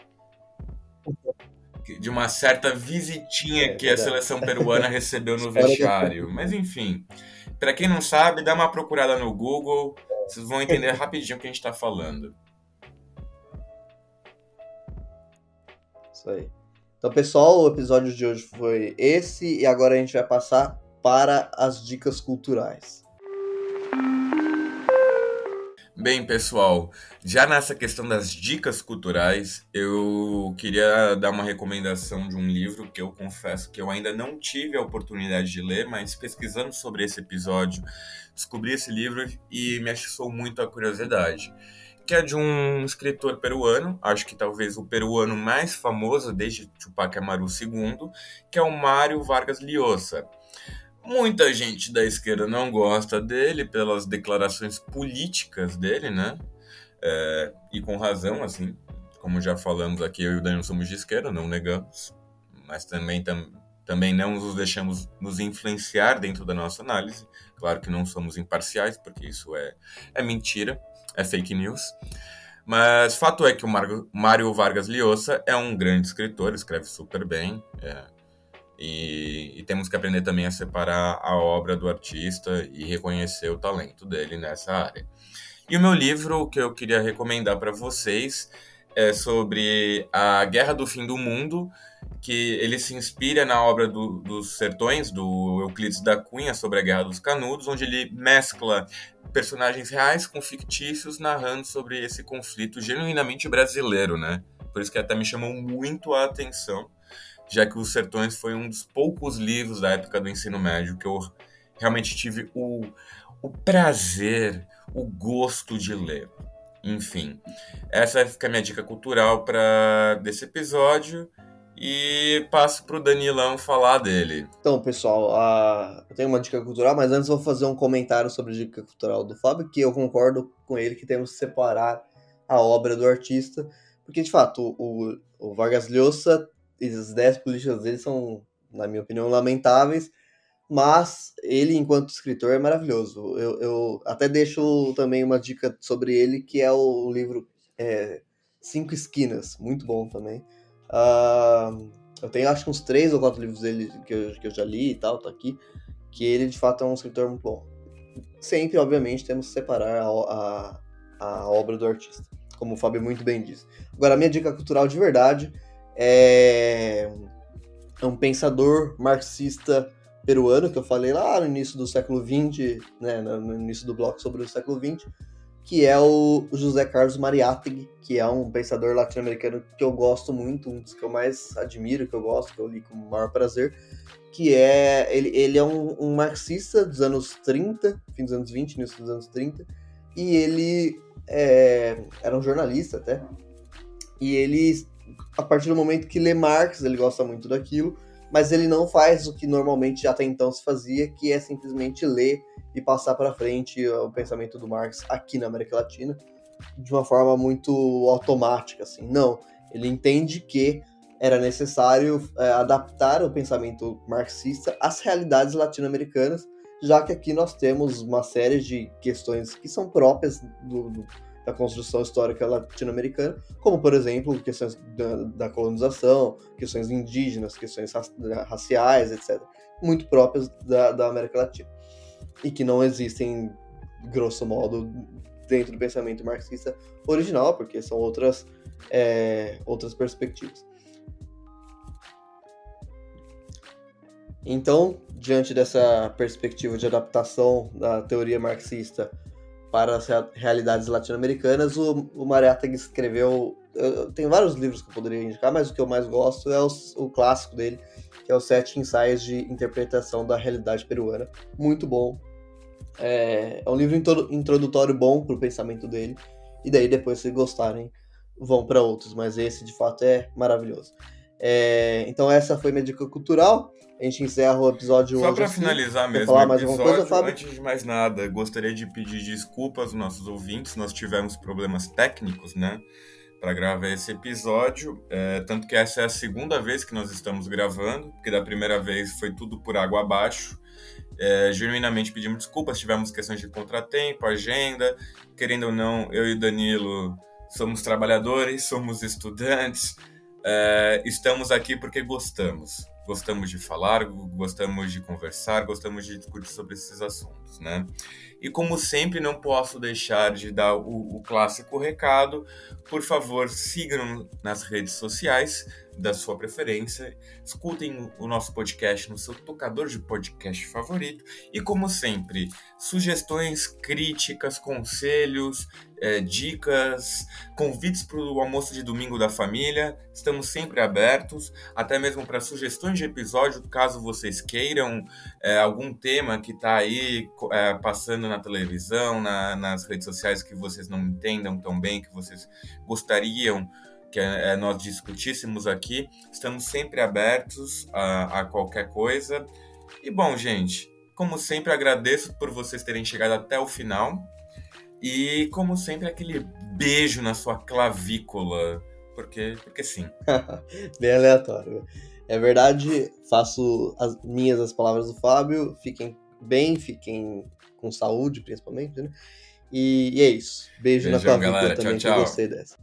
De uma certa visitinha é, que a seleção peruana recebeu no <laughs> vestiário. Mas enfim, para quem não sabe, dá uma procurada no Google, vocês vão entender rapidinho o que a gente está falando. Isso aí. Então, pessoal, o episódio de hoje foi esse e agora a gente vai passar para as dicas culturais. Bem, pessoal, já nessa questão das dicas culturais, eu queria dar uma recomendação de um livro que eu confesso que eu ainda não tive a oportunidade de ler, mas pesquisando sobre esse episódio, descobri esse livro e me atiçou muito a curiosidade. Que é de um escritor peruano, acho que talvez o peruano mais famoso desde Tupac Amaru II, que é o Mário Vargas Llosa. Muita gente da esquerda não gosta dele pelas declarações políticas dele, né? É, e com razão, assim. Como já falamos aqui, eu e o Daniel somos de esquerda, não negamos. Mas também, tam, também não nos deixamos nos influenciar dentro da nossa análise. Claro que não somos imparciais, porque isso é, é mentira, é fake news. Mas fato é que o Mário Vargas Llosa é um grande escritor, escreve super bem. É, e, e, temos que aprender também a separar a obra do artista e reconhecer o talento dele nessa área. E o meu livro que eu queria recomendar para vocês é sobre a Guerra do Fim do Mundo, que ele se inspira na obra do, dos Sertões, do Euclides da Cunha, sobre a Guerra dos Canudos, onde ele mescla personagens reais com fictícios, narrando sobre esse conflito genuinamente brasileiro, né? Por isso que até me chamou muito a atenção, já que Os Sertões foi um dos poucos livros da época do ensino médio que eu realmente tive o, o prazer, o gosto de ler. Enfim, essa fica a minha dica cultural para desse episódio e passo para o Danilão falar dele. Então, pessoal, eu tenho uma dica cultural, mas antes vou fazer um comentário sobre a dica cultural do Fábio, que eu concordo com ele que temos que separar a obra do artista, porque de fato o, o Vargas Llosa as ideias políticas dele são, na minha opinião, lamentáveis, mas ele, enquanto escritor, é maravilhoso. Eu, eu até deixo também uma dica sobre ele, que é o livro é, Cinco Esquinas, muito bom também. Uh, eu tenho acho que uns três ou quatro livros dele que eu, que eu já li e tal, tá aqui, que ele de fato é um escritor muito bom. Sempre, obviamente, temos que separar a, a, a obra do artista, como o Fábio muito bem disse. Agora, a minha dica cultural de verdade é, é um pensador marxista peruano, que eu falei lá no início do século XX, né, no início do bloco sobre o século XX, que é o José Carlos Mariátegui, que é um pensador latino-americano que eu gosto muito, um dos que eu mais admiro, que eu gosto, que eu li com o maior prazer, que é, ele, ele é um, um marxista dos anos 30, fim dos anos 20, início dos anos 30, e ele é, era um jornalista até, e ele, a partir do momento que lê Marx, ele gosta muito daquilo, mas ele não faz o que normalmente até então se fazia, que é simplesmente ler e passar para frente o pensamento do Marx aqui na América Latina de uma forma muito automática, assim. Não, ele entende que era necessário é, adaptar o pensamento marxista às realidades latino-americanas, já que aqui nós temos uma série de questões que são próprias do, do da construção histórica latino-americana, como, por exemplo, questões da, da, colonização, questões indígenas, questões raciais, etc., muito próprias da, da América Latina. E que não existem, grosso modo, dentro do pensamento marxista original, porque são outras, é, outras perspectivas. Então, diante dessa perspectiva de adaptação da teoria marxista para as realidades latino-americanas, o, o Mariátegui escreveu. Eu, tem vários livros que eu poderia indicar, mas o que eu mais gosto é o, o clássico dele, que é os Sete Ensaios de Interpretação da Realidade Peruana. Muito bom. É, é um livro introdutório bom para o pensamento dele, e daí depois, se gostarem, vão para outros, mas esse de fato é maravilhoso. É, então, essa foi minha dica cultural. A gente encerra o episódio Só para finalizar mesmo falar mais episódio, coisa, antes de mais nada, gostaria de pedir desculpas aos nossos ouvintes. Nós tivemos problemas técnicos, né? Para gravar esse episódio. É, tanto que essa é a segunda vez que nós estamos gravando, porque da primeira vez foi tudo por água abaixo. É, genuinamente pedimos desculpas, tivemos questões de contratempo, agenda. Querendo ou não, eu e Danilo somos trabalhadores, somos estudantes. É, estamos aqui porque gostamos gostamos de falar, gostamos de conversar, gostamos de discutir sobre esses assuntos, né? E como sempre, não posso deixar de dar o, o clássico recado. Por favor, sigam nas redes sociais da sua preferência, escutem o nosso podcast no seu tocador de podcast favorito e, como sempre, sugestões, críticas, conselhos, é, dicas, convites para o almoço de domingo da família. Estamos sempre abertos, até mesmo para sugestões de episódio, caso vocês queiram é, algum tema que está aí é, passando na televisão, na, nas redes sociais que vocês não entendam tão bem, que vocês gostariam que é, nós discutíssemos aqui. Estamos sempre abertos a, a qualquer coisa. E bom, gente, como sempre, agradeço por vocês terem chegado até o final. E, como sempre, aquele beijo na sua clavícula. Porque, porque sim. <laughs> Bem aleatório. Né? É verdade, faço as minhas as palavras do Fábio. Fiquem bem, fiquem com saúde, principalmente, né? E, e é isso. Beijo Beijão, na clavícula galera. também, tchau, tchau. gostei dessa.